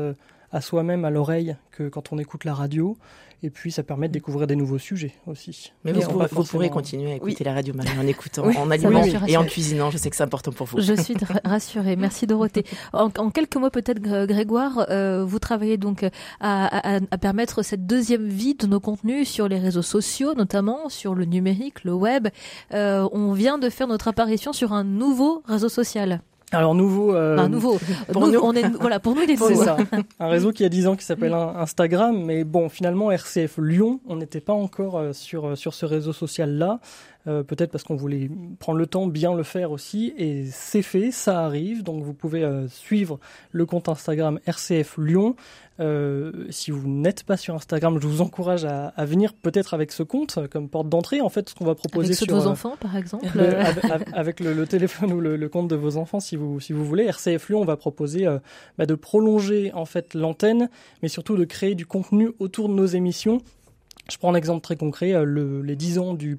à soi-même, à l'oreille, que quand on écoute la radio. Et puis, ça permet de découvrir des nouveaux sujets aussi. Mais vous, pourrez continuer à écouter la radio Marie en écoutant, en allumant et en cuisinant. Je sais que c'est important pour vous. Je suis rassurée. Merci Dorothée. En, quelques mots peut-être, Grégoire, euh, vous travaillez donc à, à, permettre cette deuxième vie de nos contenus sur les réseaux sociaux, notamment sur le numérique, le web. Euh, on vient de faire notre apparition sur un nouveau réseau social. Alors nouveau, euh, un nouveau. Pour nous, on est voilà pour nous il est C'est ça. Un réseau qui a 10 ans qui s'appelle Instagram, mais bon finalement RCF Lyon, on n'était pas encore euh, sur euh, sur ce réseau social là. Euh, peut-être parce qu'on voulait prendre le temps, bien le faire aussi, et c'est fait, ça arrive, donc vous pouvez euh, suivre le compte Instagram RCF Lyon. Euh, si vous n'êtes pas sur Instagram, je vous encourage à, à venir peut-être avec ce compte comme porte d'entrée. En fait, ce qu'on va proposer avec sur vos enfants, par exemple, avec, le, le, téléphone ou le, le, compte de vos enfants, si vous si vous voulez. RCF Lyon, on va proposer bah, de prolonger en fait l'antenne, mais surtout de créer du contenu autour de nos émissions je prends un exemple très concret, euh, le, les 10 ans du,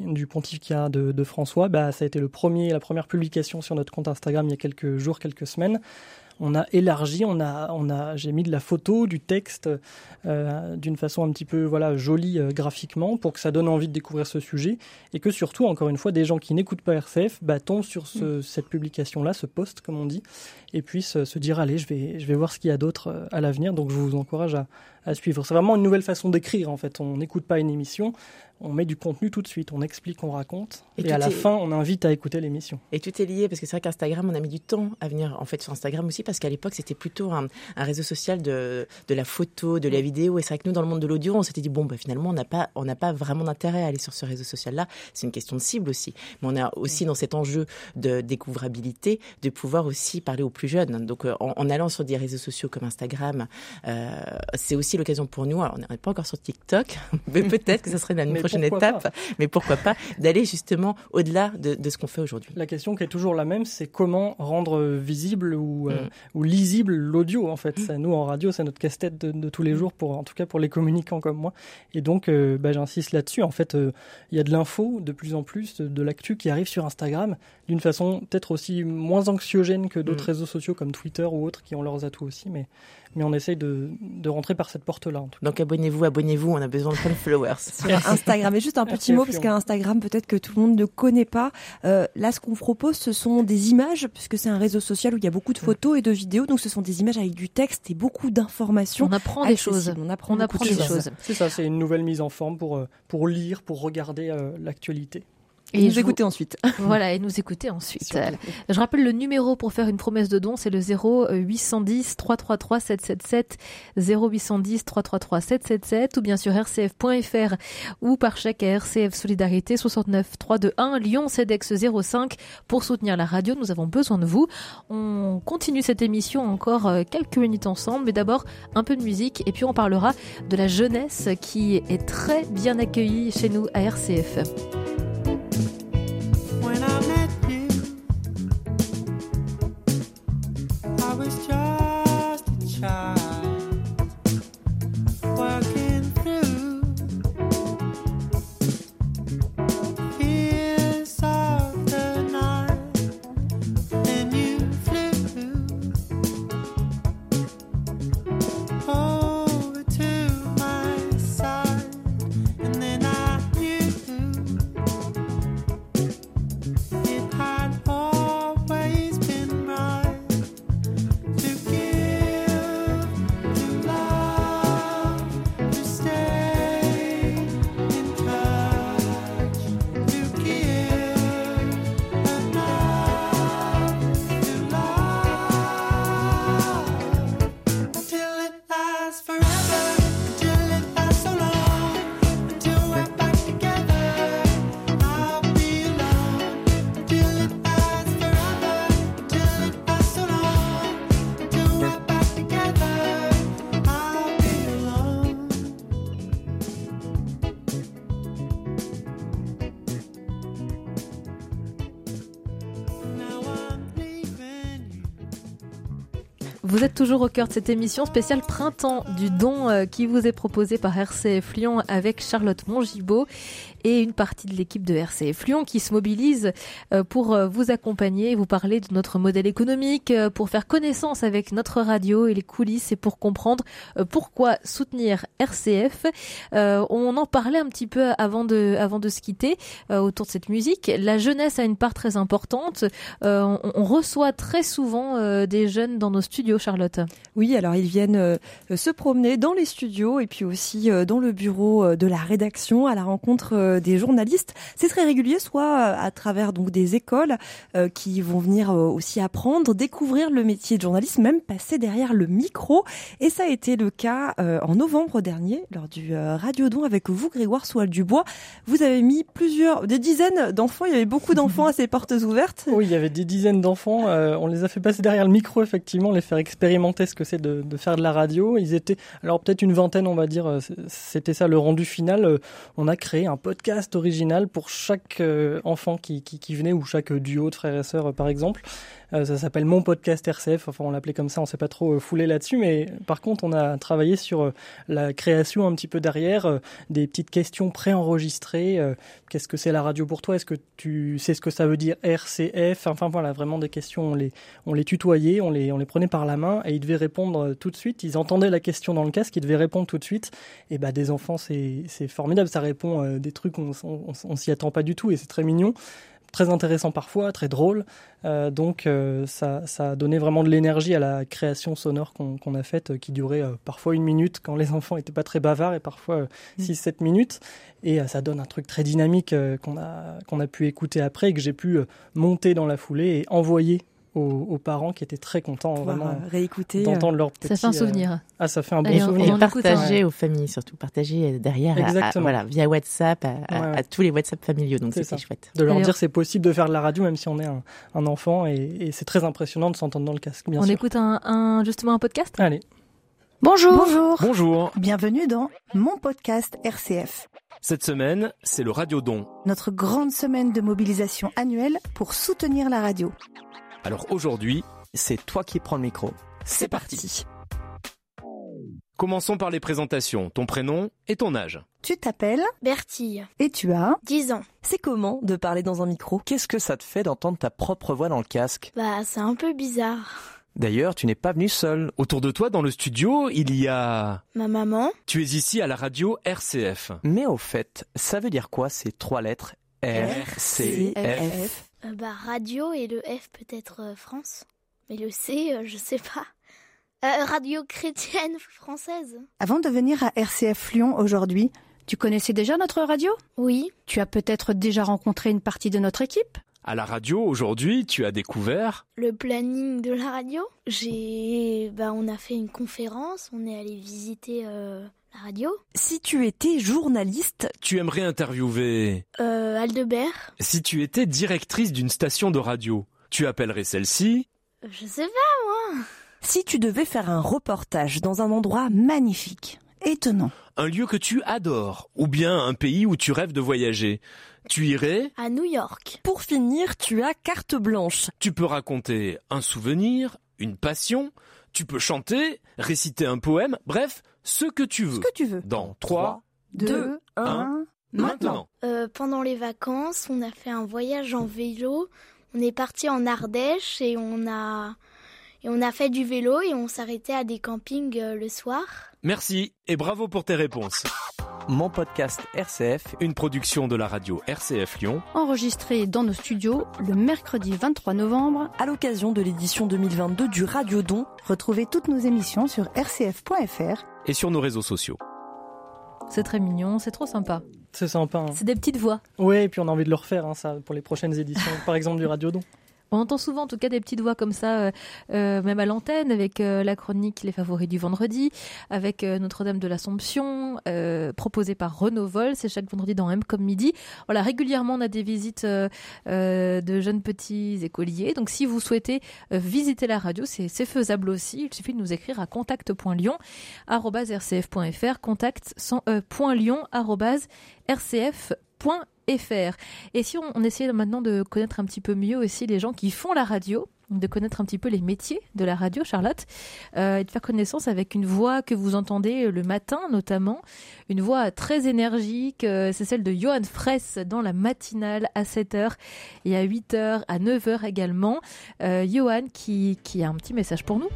du pontificat de, de, François, bah, ça a été le premier, la première publication sur notre compte Instagram il y a quelques jours, quelques semaines on a élargi, on a, on a, j'ai mis de la photo, du texte, euh, d'une façon un petit peu voilà jolie euh, graphiquement pour que ça donne envie de découvrir ce sujet et que surtout, encore une fois, des gens qui n'écoutent pas RCF bah, tombent sur ce, mm. cette publication-là, ce post comme on dit, et puissent se dire allez, je vais, je vais voir ce qu'il y a d'autre à l'avenir. Donc je vous encourage à, à suivre. C'est vraiment une nouvelle façon d'écrire en fait. On n'écoute pas une émission, on met du contenu tout de suite, on explique, on raconte, et, à la fin, on invite à écouter l'émission. Et tout est lié, parce que c'est vrai qu'Instagram, on a mis du temps à venir en fait sur Instagram aussi, parce qu'à l'époque, c'était plutôt un, réseau social de, de la photo, de la vidéo, et c'est vrai que nous, dans le monde de l'audio, on s'était dit, bon, bah, finalement, on n'a pas, on pas vraiment d'intérêt à aller sur ce réseau social-là. C'est une question de cible aussi. Mais on a aussi dans cet enjeu de découvrabilité, de pouvoir aussi parler aux plus jeunes. Donc, euh, en, allant sur des réseaux sociaux comme Instagram, euh, c'est aussi l'occasion pour nous, alors on n'est pas encore sur TikTok, mais peut-être que ce serait la prochaine étape, mais pourquoi pas, d'aller justement au-delà de, de, ce qu'on fait aujourd'hui. La question qui est toujours la même, c'est comment rendre visible ou, euh, mm. ou lisible l'audio en fait. Mm. nous en radio, c'est notre casse-tête de, de, tous les jours, pour, en tout cas pour les communicants comme moi. Et donc, euh, bah, j'insiste là-dessus. En fait, euh, il y a de l'info de plus en plus, de, de l'actu qui arrive sur Instagram d'une façon peut-être aussi moins anxiogène que d'autres réseaux sociaux comme Twitter ou autres qui ont leurs atouts aussi. Mais mais on essaye de, de rentrer par cette porte-là. Donc abonnez-vous, abonnez-vous, on a besoin de plein de followers. Sur Instagram, et juste un petit mot, parce qu'Instagram, peut-être que tout le monde ne connaît pas. Euh, là, ce qu'on propose, ce sont des images, puisque c'est un réseau social où il y a beaucoup de photos et de vidéos, donc ce sont des images avec du texte et beaucoup d'informations. On apprend des choses. On apprend, des choses. C'est ça, c'est une nouvelle mise en forme pour, euh, pour lire, pour regarder euh, l'actualité. Et, nous écouter ensuite. Voilà, et nous écouter ensuite. Je rappelle le numéro pour faire une promesse de don, c'est le 0810 333 777 0810 333 777 ou bien sur rcf.fr ou par chèque à RCF Solidarité 69 321 Lyon CEDEX 05 pour soutenir la radio. Nous avons besoin de vous. On continue cette émission encore euh, quelques minutes ensemble, mais d'abord un peu de musique et puis on parlera de la jeunesse qui est très bien accueillie chez nous à RCF. Toujours au cœur de cette émission spéciale Printemps du don euh, qui vous est proposée par RCF Lyon avec Charlotte Mongibaud et une partie de l'équipe de RCF Lyon qui se mobilise euh, pour euh, vous accompagner et vous parler de notre modèle économique, pour faire connaissance avec notre radio et les coulisses et pour comprendre pourquoi soutenir RCF. On en parlait un petit peu avant de, avant de se quitter autour de cette musique. La jeunesse a une part très importante. On, reçoit très souvent des jeunes dans nos studios Charlotte Oui, alors ils viennent euh, se promener dans les studios et puis aussi euh, dans le bureau euh, de la rédaction à la rencontre des journalistes. C'est très régulier, soit à travers donc des écoles qui vont venir aussi apprendre, découvrir le métier de journaliste, même passer derrière le micro. Et ça a été le cas en novembre dernier lors du Radio Don avec vous, Grégoire Soual Dubois. Vous avez mis plusieurs, des dizaines d'enfants. Il y avait beaucoup d'enfants à ces portes ouvertes. Oui, il y avait des dizaines d'enfants. on les a fait passer derrière le micro, effectivement, les faire expérimenter ce que c'est de, de, faire de la radio. Ils étaient, alors peut-être une vingtaine, on va dire, euh, c'était ça le rendu final. Euh, on a créé un podcast original pour chaque euh, enfant qui, qui, qui venait ou chaque duo de frères et sœurs, par exemple. Euh, ça s'appelle Mon Podcast RCF. Enfin, on l'appelait comme ça, on s'est pas trop euh, foulé là-dessus. Mais par contre, on a travaillé sur euh, la création un petit peu derrière, des petites questions préenregistrées. Qu'est-ce que c'est la radio pour toi? Est-ce que tu sais ce que ça veut dire RCF Enfin voilà, vraiment des questions. On les, on les tutoyait, on les, on les prenait par la main et ils devaient répondre tout de suite. Ils entendaient la question dans le casque, ils devaient répondre tout de suite. Et bah des enfants, c'est formidable. Ça répond des trucs on, on, on s'y attend pas du tout et c'est très mignon très intéressant parfois, très drôle. Euh, donc euh, ça, ça a donné vraiment de l'énergie à la création sonore qu'on a faite, euh, qui durait parfois une minute quand les enfants étaient pas très bavards et parfois 6-7 mmh. minutes. Et ça donne un truc très dynamique qu'on a, qu'on a pu écouter après et que j'ai pu monter dans la foulée et envoyer aux, parents qui étaient très contents vraiment euh, réécouter d'entendre leur petit. Ça fait un souvenir. Euh, ah, ça fait un bon souvenir. Et partager aux familles, surtout partager derrière, voilà, via WhatsApp, à, tous les WhatsApp familiaux. Donc c'était chouette. De leur dire c'est possible de faire de la radio même si on est un, un enfant et, c'est très impressionnant de s'entendre dans le casque. Bien on écoute un, un, justement un podcast? Allez. Bonjour. Bonjour. Bonjour. Bienvenue dans mon podcast RCF. Cette semaine, c'est le Radio Don. Notre grande semaine de mobilisation annuelle pour soutenir la radio. Alors aujourd'hui, c'est toi qui prends le micro. C'est parti. Commençons par les présentations. Ton prénom et ton âge. Tu t'appelles Bertille. Et tu as 10 ans. C'est comment de parler dans un micro? Qu'est-ce que ça te fait d'entendre ta propre voix dans le casque? Bah, c'est un peu bizarre. D'ailleurs, tu n'es pas venu seul. Autour de toi, dans le studio, il y a... Ma maman. Tu es ici à la radio RCF. Mais au fait, ça veut dire quoi ces trois lettres RCF euh, bah, radio et le F peut-être euh, France. Mais le C, euh, je sais pas. radio chrétienne française. Avant de venir à RCF Lyon aujourd'hui, Tu connaissais déjà notre radio? Oui. Tu as peut-être déjà rencontré une partie de notre équipe? À la radio, aujourd'hui, tu as découvert Le planning de la radio J'ai. Bah, on a fait une conférence, on est allé visiter euh, la radio. Si tu étais journaliste, Tu aimerais interviewer Euh, Aldebert Si tu étais directrice d'une station de radio, tu appellerais celle-ci Je sais pas, moi. si tu devais faire un reportage dans un endroit magnifique, Étonnant. un lieu que tu adores, ou bien un pays où tu rêves de voyager. Tu irais, À New York. pour finir, tu as carte blanche. tu peux raconter un souvenir, une passion, tu peux chanter, réciter un poème, bref, ce que tu veux. Ce que tu veux. Dans 3, 2, 1, maintenant. Euh, pendant les vacances, on a fait un voyage en vélo. On est parti en Ardèche et on a et on a fait du vélo et on s'arrêtait à des campings euh, le soir. Merci et bravo pour tes réponses. Mon podcast RCF, Une production de la radio RCF Lyon. Enregistré dans nos studios le mercredi 23 novembre. À l'occasion de l'édition 2022 du Radio Don, Retrouvez toutes nos émissions sur rcf.fr. et sur nos réseaux sociaux. C'est très mignon, c'est trop sympa. C'est sympa. hein. C'est des petites voix. Oui, et puis on a envie de le refaire, hein, ça, pour les prochaines éditions, par exemple du Radio Don. On entend souvent en tout cas des petites voix comme ça, euh, euh, même à l'antenne, avec euh, la chronique Les Favoris du vendredi, avec Notre-Dame de l'Assomption, proposée par Renaud Vol, c'est chaque vendredi dans M comme midi. Voilà, régulièrement on a des visites de jeunes petits écoliers, donc si vous souhaitez visiter la radio, c'est faisable aussi, il suffit de nous écrire à contact.lyon.rcf.fr, contact rcf.fr. Et si on, on essayait maintenant de connaître un petit peu mieux aussi les gens qui font la radio, de connaître un petit peu les métiers de la radio, Charlotte, euh, et de faire connaissance avec une voix que vous entendez le matin notamment, une voix très énergique, euh, c'est celle de Johan Fraisse dans la matinale à 7h et à 8h, à 9h également. Euh, Johan qui, qui a un petit message pour nous.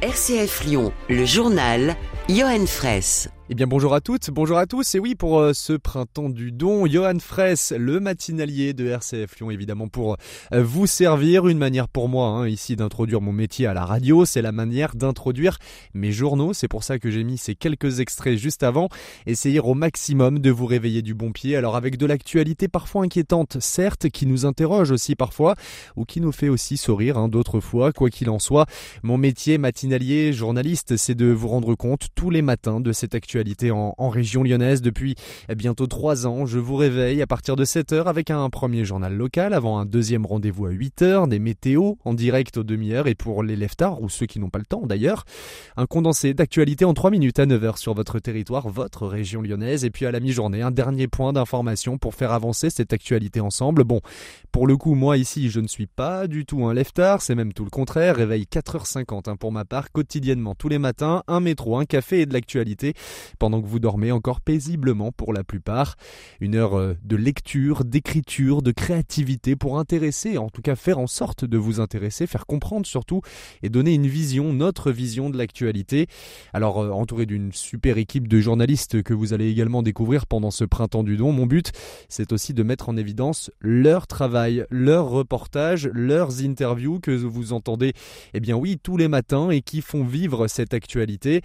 RCF Lyon, le journal, Johan Fraisse. Eh bien bonjour à toutes, bonjour à tous, et oui pour euh, ce printemps du don, Johan Fraisse, le matinalier de RCF Lyon évidemment pour euh, vous servir, une manière pour moi hein, ici d'introduire mon métier à la radio, c'est la manière d'introduire mes journaux, c'est pour ça que j'ai mis ces quelques extraits juste avant, essayer au maximum de vous réveiller du bon pied, alors avec de l'actualité parfois inquiétante, certes, qui nous interroge aussi parfois, ou qui nous fait aussi sourire hein, d'autres fois, quoi qu'il en soit, mon métier matinalier, journaliste, c'est de vous rendre compte tous les matins de cette actualité en, région lyonnaise depuis bientôt trois ans. Je vous réveille à partir de 7h avec un premier journal local, avant un deuxième rendez-vous à 8h, des météos en direct aux demi-heures et pour les leftards ou ceux qui n'ont pas le temps d'ailleurs, un condensé d'actualité en 3 minutes à 9h sur votre territoire, votre région lyonnaise et puis à la mi-journée un dernier point d'information pour faire avancer cette actualité ensemble. Bon, pour le coup, moi ici, je ne suis pas du tout un leftard, c'est même tout le contraire, réveil 4h50 hein, pour ma part, quotidiennement tous les matins, un métro, un café et de l'actualité pendant que vous dormez encore paisiblement pour la plupart. Une heure euh, de lecture, d'écriture, de créativité pour intéresser, en tout cas faire en sorte de vous intéresser, faire comprendre surtout et donner une vision, notre vision de l'actualité. Alors euh, entouré d'une super équipe de journalistes que vous allez également découvrir pendant ce printemps du don, mon but c'est aussi de mettre en évidence leur travail, leurs reportages, leurs interviews que vous entendez, eh bien oui, tous les matins et qui font vivre cette actualité,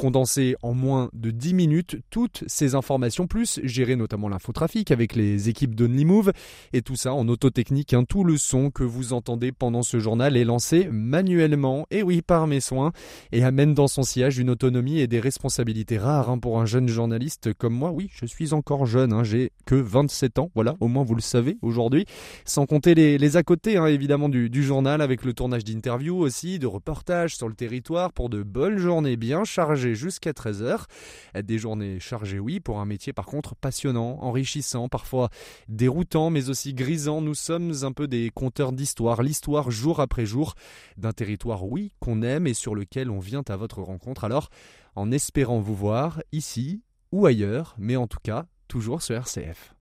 condensée en moins de 10 minutes, toutes ces informations, plus gérer notamment l'infotrafic avec les équipes d'Only Move, et tout ça en autotechnique, hein, tout le son que vous entendez pendant ce journal est lancé manuellement, et oui, par mes soins, et amène dans son sillage une autonomie et des responsabilités rares hein, pour un jeune journaliste comme moi. Oui, je suis encore jeune, hein, j'ai que 27 ans, voilà, au moins vous le savez aujourd'hui, sans compter les, les à côté hein, évidemment du, du journal avec le tournage d'interviews aussi, de reportages sur le territoire pour de bonnes journées bien chargées jusqu'à 13h. Des journées chargées, oui, pour un métier par contre passionnant, enrichissant, parfois déroutant, mais aussi grisant. Nous sommes un peu des conteurs d'histoire, l'histoire jour après jour d'un territoire, oui, qu'on aime et sur lequel on vient à votre rencontre. Alors, en espérant vous voir ici ou ailleurs, mais en tout cas, toujours sur RCF.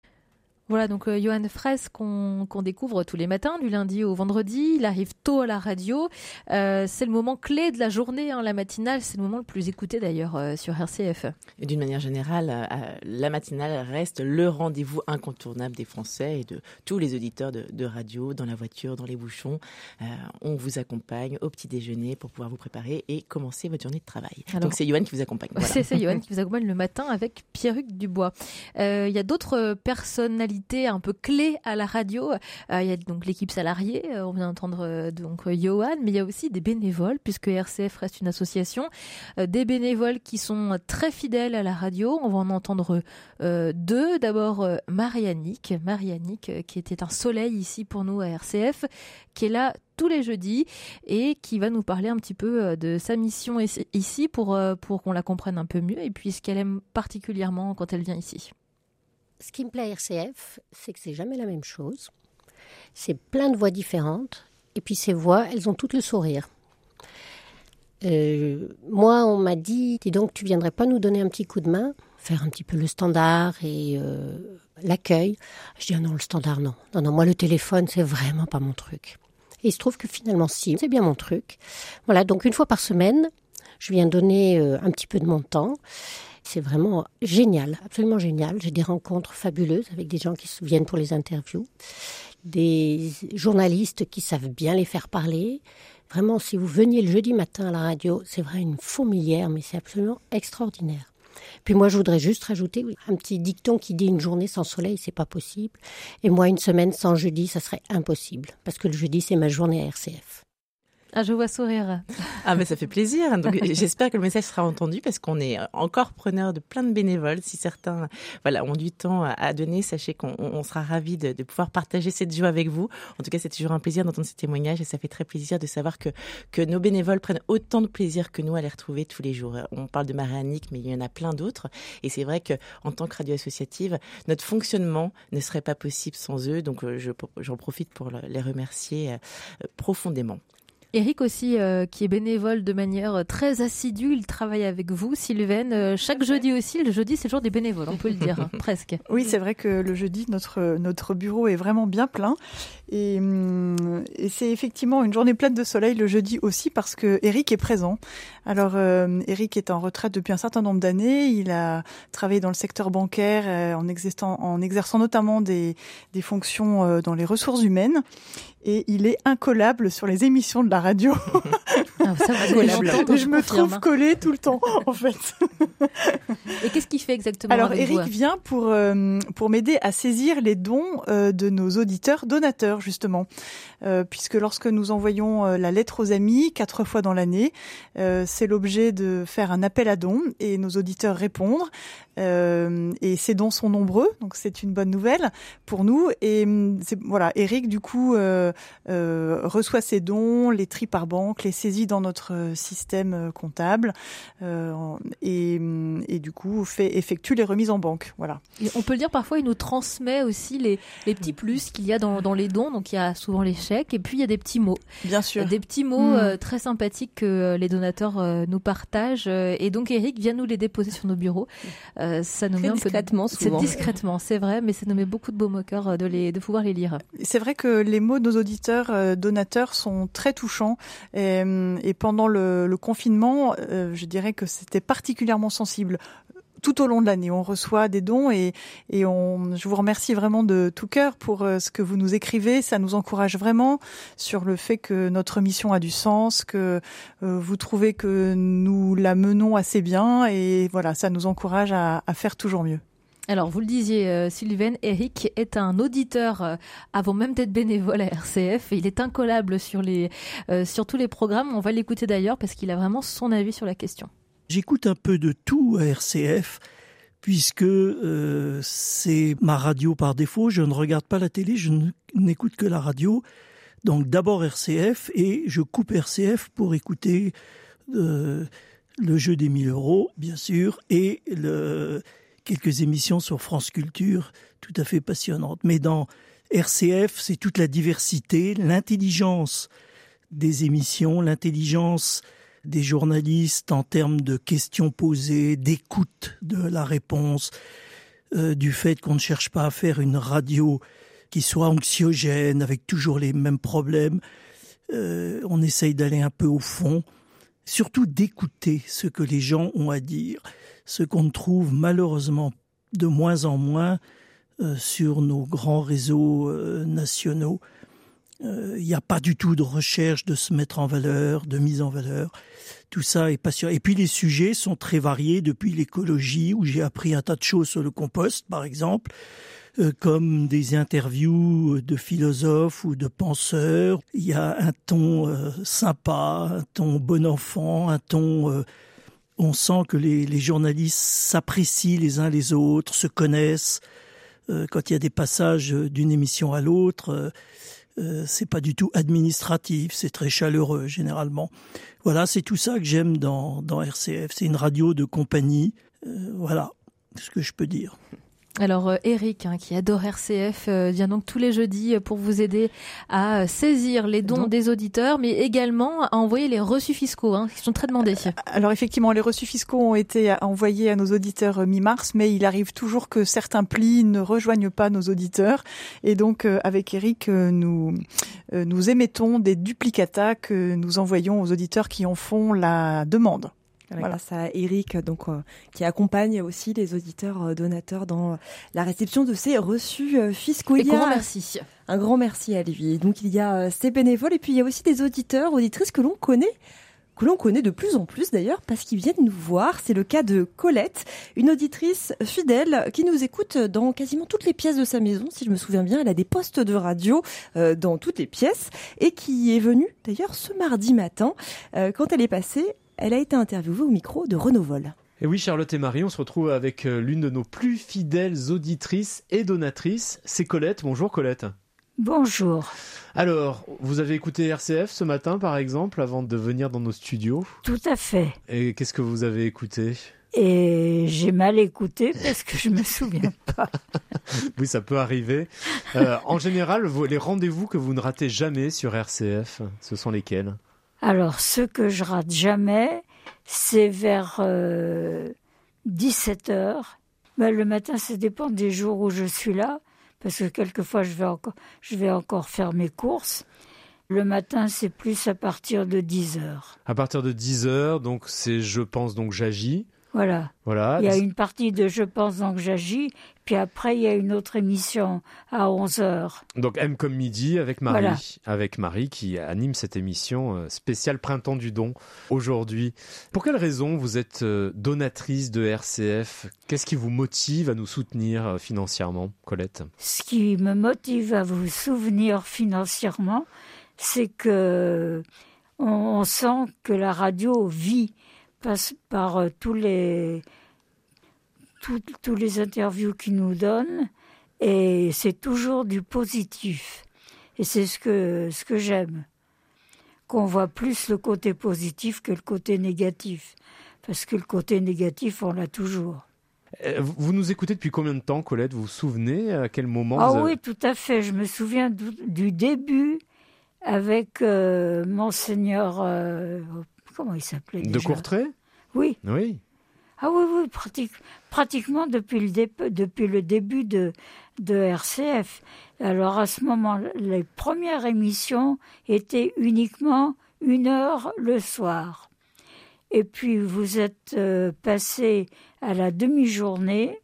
Voilà, donc euh, Johan Fraisse qu'on découvre tous les matins, du lundi au vendredi. Il arrive tôt à la radio. Euh, c'est le moment clé de la journée, hein, la matinale. C'est le moment le plus écouté d'ailleurs euh, sur RCF. Et d'une manière générale, la matinale reste le rendez-vous incontournable des Français et de tous les auditeurs de, radio, dans la voiture, dans les bouchons. on vous accompagne au petit déjeuner pour pouvoir vous préparer et commencer votre journée de travail. donc c'est Johan qui vous accompagne. C'est Johan qui vous accompagne le matin avec Pierruc Dubois. Il y a d'autres personnalités un peu clé à la radio. Euh, il y a donc l'équipe salariée, euh, on vient d'entendre euh, donc Johan, mais il y a aussi des bénévoles puisque RCF reste une association, des bénévoles qui sont très fidèles à la radio. On va en entendre deux. D'abord Marianique, qui était un soleil ici pour nous à RCF, qui est là tous les jeudis et qui va nous parler un petit peu de sa mission ici pour, pour qu'on la comprenne un peu mieux et puis ce qu'elle aime particulièrement quand elle vient ici ce qui me plaît à RCF, c'est que c'est jamais la même chose. C'est plein de voix différentes. Et puis ces voix, elles ont toutes le sourire. Euh, moi, on m'a dit, dis donc, tu viendrais pas nous donner un petit coup de main, faire un petit peu le standard et euh, l'accueil? Je dis, ah non, le standard, non. Non, non, moi, le téléphone, c'est vraiment pas mon truc. Et il se trouve que finalement, si, c'est bien mon truc. Voilà, donc une fois par semaine, je viens donner euh, un petit peu de mon temps. C'est vraiment génial, absolument génial. J'ai des rencontres fabuleuses avec des gens qui se viennent pour les interviews, des journalistes qui savent bien les faire parler. Vraiment, si vous veniez le jeudi matin à la radio, c'est vrai une fourmilière, mais c'est absolument extraordinaire. Puis moi, je voudrais juste rajouter un petit dicton qui dit une journée sans soleil, c'est pas possible. Et moi, une semaine sans jeudi, ça serait impossible. Parce que le jeudi, c'est ma journée à RCF. Ah, je vois sourire. Ah, mais ça fait plaisir. Donc, j'espère que le message sera entendu parce qu'on est encore preneur de plein de bénévoles. Si certains, voilà, ont du temps à donner, sachez qu'on sera ravis de, pouvoir partager cette joie avec vous. En tout cas, c'est toujours un plaisir d'entendre ces témoignages et ça fait très plaisir de savoir que, que nos bénévoles prennent autant de plaisir que nous à les retrouver tous les jours. On parle de Marianique, mais il y en a plein d'autres. Et c'est vrai que, en tant que radio associative, notre fonctionnement ne serait pas possible sans eux. Donc, euh, j'en profite pour les remercier euh, profondément. Eric aussi, euh, qui est bénévole de manière euh, très assidue, il travaille avec vous, Sylvaine, euh, chaque jeudi aussi. Le jeudi, c'est le jour des bénévoles, on peut le dire, hein, presque. Oui, c'est vrai que le jeudi, notre, notre bureau est vraiment bien plein. Et, hum, et c'est effectivement une journée pleine de soleil le jeudi aussi parce que Eric est présent. Alors, Eric est en retraite depuis un certain nombre d'années. Il a travaillé dans le secteur bancaire en, exerçant, en exerçant notamment des, des fonctions dans les ressources humaines et il est incollable sur les émissions de la radio. Ah, ça, je me trouve collée tout le temps, en fait. et qu'est-ce qu'il fait exactement Alors, Eric vient pour euh, pour m'aider à saisir les dons euh, de nos auditeurs donateurs, justement, euh, puisque lorsque nous envoyons la lettre aux amis quatre fois dans l'année, c'est l'objet de faire un appel à dons et nos auditeurs répondent. et ces dons sont nombreux, donc c'est une bonne nouvelle pour nous. Et voilà, Eric, du coup euh, reçoit ses dons, les trie par banque, les saisit dans notre système euh, comptable euh, et, et, du coup fait effectue les remises en banque. Voilà. Et on peut le dire parfois, il nous transmet aussi les, les petits plus qu'il y a dans, dans, les dons. Donc il y a souvent les chèques et puis il y a des petits mots. Bien sûr. Des petits mots mm. très sympathiques que les donateurs nous partagent. Et donc Eric vient nous les déposer sur nos bureaux. ça nous met un discrètement, peu... C'est discrètement, c'est vrai, mais ça nous met beaucoup de beaux moqueurs de, les, de pouvoir les lire. C'est vrai que les mots de nos auditeurs euh, donateurs sont très touchants. Et, euh, pendant le, confinement, euh, je dirais que c'était particulièrement sensible tout au long de l'année. On reçoit des dons et, et je vous remercie vraiment de tout cœur pour ce que vous nous écrivez. Ça nous encourage vraiment sur le fait que notre mission a du sens, que vous trouvez que nous la menons assez bien et voilà, ça nous encourage à faire toujours mieux. Alors, vous le disiez, euh, Sylvain, Eric est un auditeur euh, avant même d'être bénévole à RCF. il est incollable sur, euh, sur tous les programmes. On va l'écouter d'ailleurs parce qu'il a vraiment son avis sur la question. J'écoute un peu de tout à RCF puisque c'est ma radio par défaut. Je ne regarde pas la télé, je n'écoute que la radio. Donc d'abord RCF et je coupe RCF pour écouter le jeu des 1000 euros, bien sûr, et le, quelques émissions sur France Culture tout à fait passionnantes. Mais dans RCF, c'est toute la diversité, l'intelligence des émissions, l'intelligence des journalistes en termes de questions posées, d'écoute de la réponse, euh, du fait qu'on ne cherche pas à faire une radio qui soit anxiogène, avec toujours les mêmes problèmes. Euh, on essaye d'aller un peu au fond, surtout d'écouter ce que les gens ont à dire, ce qu'on trouve malheureusement de moins en moins euh, sur nos grands réseaux euh, nationaux. Il n'y a pas du tout de recherche de se mettre en valeur, de mise en valeur. Tout ça est passionnant. Et puis les sujets sont très variés depuis l'écologie, où j'ai appris un tas de choses sur le compost, par exemple, euh, comme des interviews de philosophes ou de penseurs. Il y a un ton euh, sympa, un ton bon enfant, un ton... Euh, on sent que les, journalistes s'apprécient les uns les autres, se connaissent. quand il y a des passages d'une émission à l'autre, euh, c'est pas du tout administratif, c'est très chaleureux généralement. Voilà, c'est tout ça que j'aime dans, RCF. C'est une radio de compagnie. Euh, voilà ce que je peux dire. Alors euh, Eric, hein, qui adore RCF, euh, vient donc tous les jeudis euh, pour vous aider à saisir les dons des auditeurs, mais également à envoyer les reçus fiscaux, hein, qui sont très demandés. Alors effectivement, les reçus fiscaux ont été envoyés à nos auditeurs mi-mars, mais il arrive toujours que certains plis ne rejoignent pas nos auditeurs. Et donc avec Eric, nous, nous émettons des duplicata que nous envoyons aux auditeurs qui en font la demande. Grâce à Eric, donc euh, qui accompagne aussi les auditeurs euh, donateurs dans la réception de ces reçus euh, fiscaux. Et grand merci. Un grand merci à lui. Donc il y a ces bénévoles et puis il y a aussi des auditeurs, auditrices que l'on connaît que l'on connaît de plus en plus d'ailleurs parce qu'ils viennent nous voir. C'est le cas de Colette, une auditrice fidèle qui nous écoute dans quasiment toutes les pièces de sa maison. Si je me souviens bien, elle a des postes de radio dans toutes les pièces et qui est venue d'ailleurs ce mardi matin quand elle est passée elle a été interviewée au micro de Renault Vol. Et oui, Charlotte et Marie, on se retrouve avec euh, l'une de nos plus fidèles auditrices et donatrices, c'est Colette. Bonjour Colette. Bonjour. Alors, vous avez écouté RCF ce matin, par exemple, avant de venir dans nos studios? Tout à fait. Et qu'est-ce que vous avez écouté? Et j'ai mal écouté parce que je me souviens pas. oui, ça peut arriver. Euh, en général, les rendez-vous que vous ne ratez jamais sur RCF, ce sont lesquels? Alors, ce que je rate jamais, c'est vers 17 euh, heures. Ben, le matin, ça dépend des jours où je suis là, parce que quelquefois, je vais encore, je vais encore faire mes courses. Le matin, c'est plus à partir de 10 heures. À partir de 10 heures, donc c'est Je pense, donc j'agis. Voilà. Voilà. Il y a une partie de Je pense donc j'agis, puis après il y a une autre émission à 11h. Donc M comme midi avec Marie, avec Marie qui anime cette émission euh, spéciale Printemps du don aujourd'hui. Pour quelle raison vous êtes euh, donatrice de RCF Qu'est-ce qui vous motive à nous soutenir euh, financièrement, Colette? Ce qui me motive à vous souvenir financièrement, c'est que on sent que la radio vit passe par euh, tous les tous les interviews qu'il nous donne et c'est toujours du positif. Et c'est ce que ce que j'aime qu'on voit plus le côté positif que le côté négatif parce que le côté négatif on l'a toujours. Euh, vous nous écoutez depuis combien de temps, Colette? Vous vous souvenez à quel moment Ah oui, tout à fait. Je me souviens du, début avec euh, Monseigneur comment il s'appelait De Courtrai Oui. Oui. Ah oui, oui, pratiquement depuis le, depuis le début de, de RCF. Alors à ce moment, les premières émissions étaient uniquement une heure le soir. Et puis vous êtes euh, passé à la demi-journée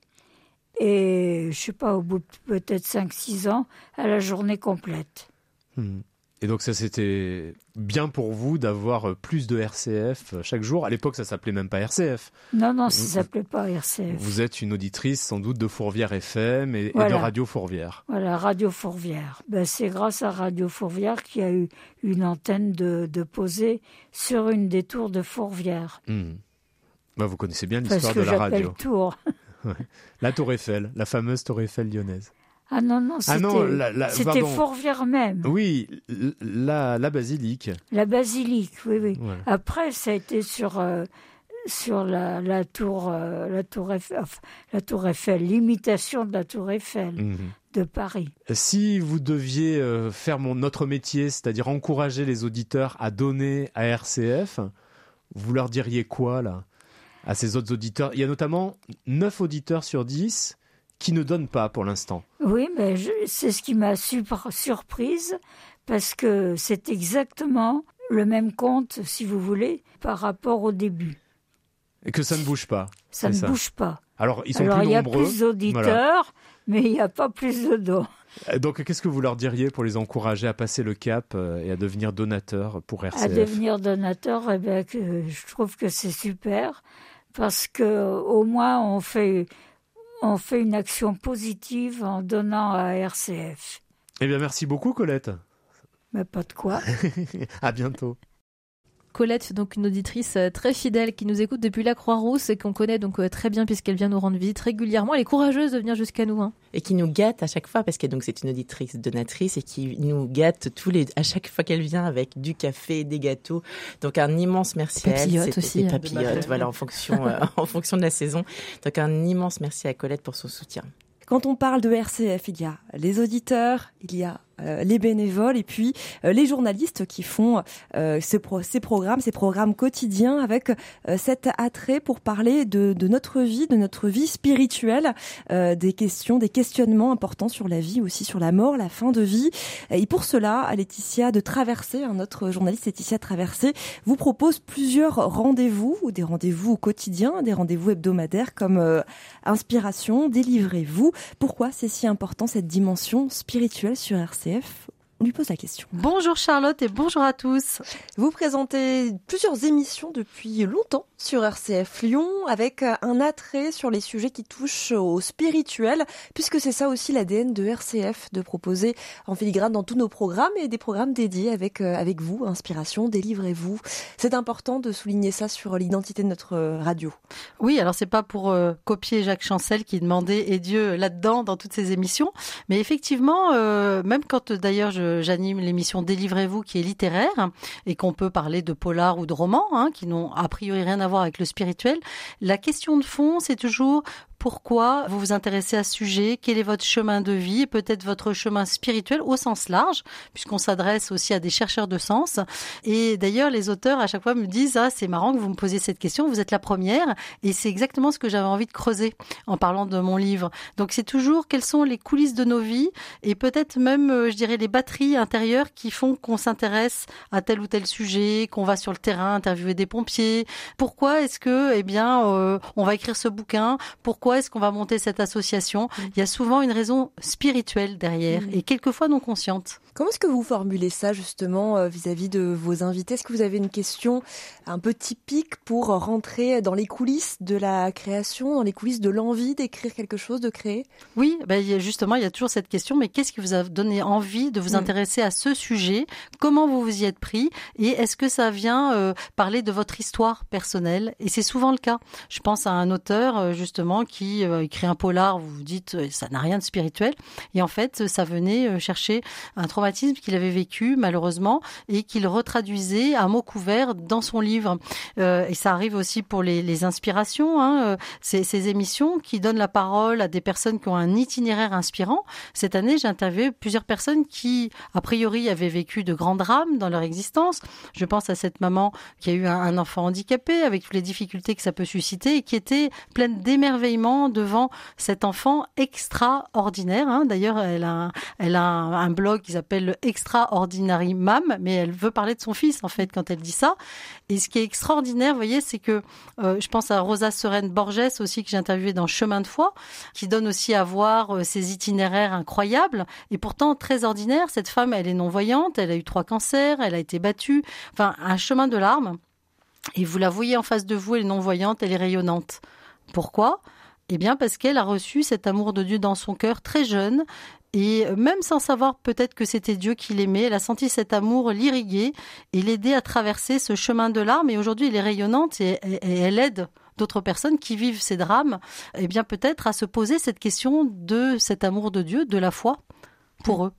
et, je sais pas, au bout de peut-être 5-6 ans, à la journée complète. Hmm. Et donc ça c'était bien pour vous d'avoir plus de RCF chaque jour. À l'époque ça s'appelait même pas RCF. Non non ça s'appelait pas RCF. Vous êtes une auditrice sans doute de Fourvière FM et, de Radio Fourvière. Voilà Radio Fourvière. Ben, c'est grâce à Radio Fourvière qu'il y a eu une antenne de, de posée sur une des tours de Fourvière. Hmm. Ben, vous connaissez bien l'histoire de la radio. Tour. la Tour Eiffel, la fameuse Tour Eiffel lyonnaise. Ah non, non, ah c'était Fourvière même. Oui, la, la basilique. La basilique, oui, oui. Après, ça a été sur, euh, sur la, la, tour, euh, la, tour Eiffel, la tour Eiffel, l'imitation de la tour Eiffel mhm. de Paris. Si vous deviez euh, faire mon, notre métier, c'est-à-dire encourager les auditeurs à donner à RCF, vous leur diriez quoi, là, à ces autres auditeurs? Il y a notamment 9 auditeurs sur 10 qui ne donnent pas pour l'instant. Oui, mais c'est ce qui m'a surprise parce que c'est exactement le même compte, si vous voulez, par rapport au début. Et que ça ne bouge pas. Ça ne bouge pas. Alors, ils sont plus nombreux. Il y a plus d'auditeurs, mais il n'y a pas plus de dons. Euh, donc, qu'est-ce que vous leur diriez pour les encourager à passer le cap euh, et à devenir donateurs pour RCF À devenir donateurs, eh bien, je trouve que c'est super parce que au moins on fait on fait une action positive en donnant à RCF. Eh bien, merci beaucoup, Colette. Mais pas de quoi. à bientôt. Colette, donc une auditrice euh, très fidèle qui nous écoute depuis la Croix-Rousse et qu'on connaît donc euh, très bien puisqu'elle vient nous rendre visite régulièrement. Elle est courageuse de venir jusqu'à nous. Hein. Et qui nous gâte à chaque fois parce que donc c'est une auditrice donatrice et qui nous gâte tous les à chaque fois qu'elle vient avec du café, des gâteaux. Donc un immense merci à elle. aussi. Des hein. papillotes, voilà en fonction euh, en fonction de la saison. Donc un immense merci à Colette pour son soutien. Quand on parle de RCF, il y a les auditeurs, il y a les bénévoles et puis euh, les journalistes qui font euh, ces, ces, programmes, ces programmes quotidiens avec cet attrait pour parler de, de, notre vie, de notre vie spirituelle, des questions, des questionnements importants sur la vie, aussi sur la mort, la fin de vie. Et pour cela, Laetitia de Traversée, un autre journaliste Laetitia Traversée, vous propose plusieurs rendez-vous, ou des rendez-vous quotidiens, des rendez-vous hebdomadaires comme Inspiration, Délivrez-vous. Pourquoi c'est si important cette dimension spirituelle sur RC if on lui pose la question. Bonjour Charlotte et bonjour à tous. Vous présentez plusieurs émissions depuis longtemps sur RCF Lyon avec un attrait sur les sujets qui touchent au spirituel puisque c'est ça aussi l'ADN de RCF de proposer en filigrane dans tous nos programmes et des programmes dédiés avec euh, avec vous, inspiration, délivrez-vous. C'est important de souligner ça sur l'identité de notre radio. Oui, alors c'est pas pour euh, copier Jacques Chancel qui demandait et Dieu là-dedans dans toutes ces émissions, mais effectivement euh, même quand d'ailleurs je j'anime l'émission Délivrez-vous qui est littéraire et qu'on peut parler de polar ou de roman, hein, qui n'ont a priori rien à voir avec le spirituel. La question de fond, c'est toujours pourquoi vous vous intéressez à ce sujet, quel est votre chemin de vie, peut-être votre chemin spirituel au sens large, puisqu'on s'adresse aussi à des chercheurs de sens. Et d'ailleurs, les auteurs à chaque fois me disent ah c'est marrant que vous me posiez cette question, vous êtes la première, et c'est exactement ce que j'avais envie de creuser en parlant de mon livre. Donc c'est toujours quelles sont les coulisses de nos vies et peut-être même, euh, je dirais, les batteries intérieures qui font qu'on s'intéresse à tel ou tel sujet, qu'on va sur le terrain interviewer des pompiers. Pourquoi est-ce que, eh bien, euh, on va écrire ce bouquin? Pourquoi pourquoi est-ce qu'on va monter cette association? Mm. Il y a souvent une raison spirituelle derrière mm. et quelquefois non consciente. Comment est-ce que vous formulez ça justement euh, vis-à-vis de vos invités? Est-ce que vous avez une question un peu typique pour rentrer dans les coulisses de la création, dans les coulisses de l'envie d'écrire quelque chose, de créer? Oui, ben justement, il y a toujours cette question, mais qu'est-ce qui vous a donné envie de vous mm. intéresser à ce sujet? Comment vous vous y êtes pris? Et est-ce que ça vient euh, parler de votre histoire personnelle? Et c'est souvent le cas. Je pense à un auteur euh, justement qui écrit un polar, vous vous dites, ça n'a rien de spirituel. Et en fait, ça venait chercher un qu'il avait vécu malheureusement et qu'il retraduisait à mots couverts dans son livre. Euh, et ça arrive aussi pour les, inspirations, hein, euh, ces, émissions qui donnent la parole à des personnes qui ont un itinéraire inspirant. Cette année, j'ai interviewé plusieurs personnes qui, a priori, avaient vécu de grands drames dans leur existence. Je pense à cette maman qui a eu un, enfant handicapé avec toutes les difficultés que ça peut susciter et qui était pleine d'émerveillement devant cet enfant extraordinaire. Hein. D'ailleurs, elle a, elle a un blog qui s'appelle le Extraordinary Mam, mais elle veut parler de son fils en fait quand elle dit ça. Et ce qui est extraordinaire, vous voyez, c'est que euh, je pense à Rosa Serène Borges aussi que j'ai interviewé dans Chemin de foi, qui donne aussi à voir euh, ses itinéraires incroyables et pourtant très ordinaires. Cette femme, elle est non voyante, elle a eu trois cancers, elle a été battue, enfin un chemin de larmes. Et vous la voyez en face de vous, elle est non voyante, elle est rayonnante. Pourquoi? Eh bien parce qu'elle a reçu cet amour de Dieu dans son cœur très jeune et même sans savoir peut-être que c'était Dieu qui l'aimait, elle a senti cet amour l'irriguer et l'aider à traverser ce chemin de larmes. Et aujourd'hui, elle est rayonnante et, elle aide d'autres personnes qui vivent ces drames, eh bien peut-être à se poser cette question de cet amour de Dieu, de la foi pour eux.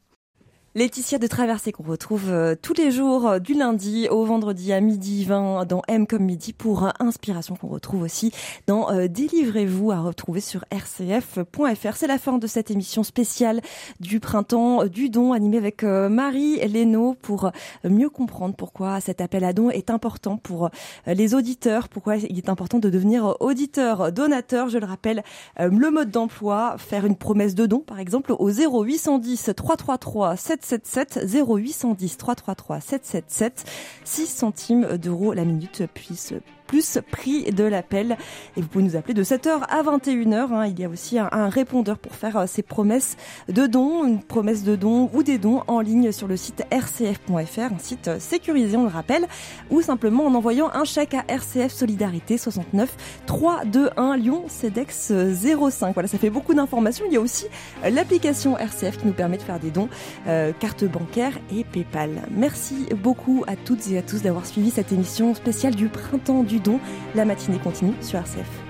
Laetitia de Traversée qu'on retrouve euh, tous les jours euh, du lundi au vendredi à midi 20 dans M comme midi pour euh, Inspiration qu'on retrouve aussi dans Délivrez-vous à retrouver sur rcf.fr. C'est la fin de cette émission spéciale du printemps du don animée avec Marie Lénaud pour mieux comprendre pourquoi cet appel à don est important pour les auditeurs, pourquoi il est important de devenir auditeur, donateur. Je le rappelle, le mode d'emploi, faire une promesse de don par exemple au 0810 333 7 777 0810 333 777 6 centimes d'euros la minute puisse plus prix de l'appel. Et vous pouvez nous appeler de 7h à 21h. Hein. Il y a aussi un, répondeur pour faire ces euh, promesses de dons, une promesse de dons ou des dons en ligne sur le site rcf.fr, un site euh, sécurisé, on le rappelle, ou simplement en envoyant un chèque à RCF Solidarité 69 321 Lyon CEDEX 05. Voilà, ça fait beaucoup d'informations. Il y a aussi euh, l'application RCF qui nous permet de faire des dons, carte bancaire et PayPal. Merci beaucoup à toutes et à tous d'avoir suivi cette émission spéciale du printemps du la matinée continue sur RCF.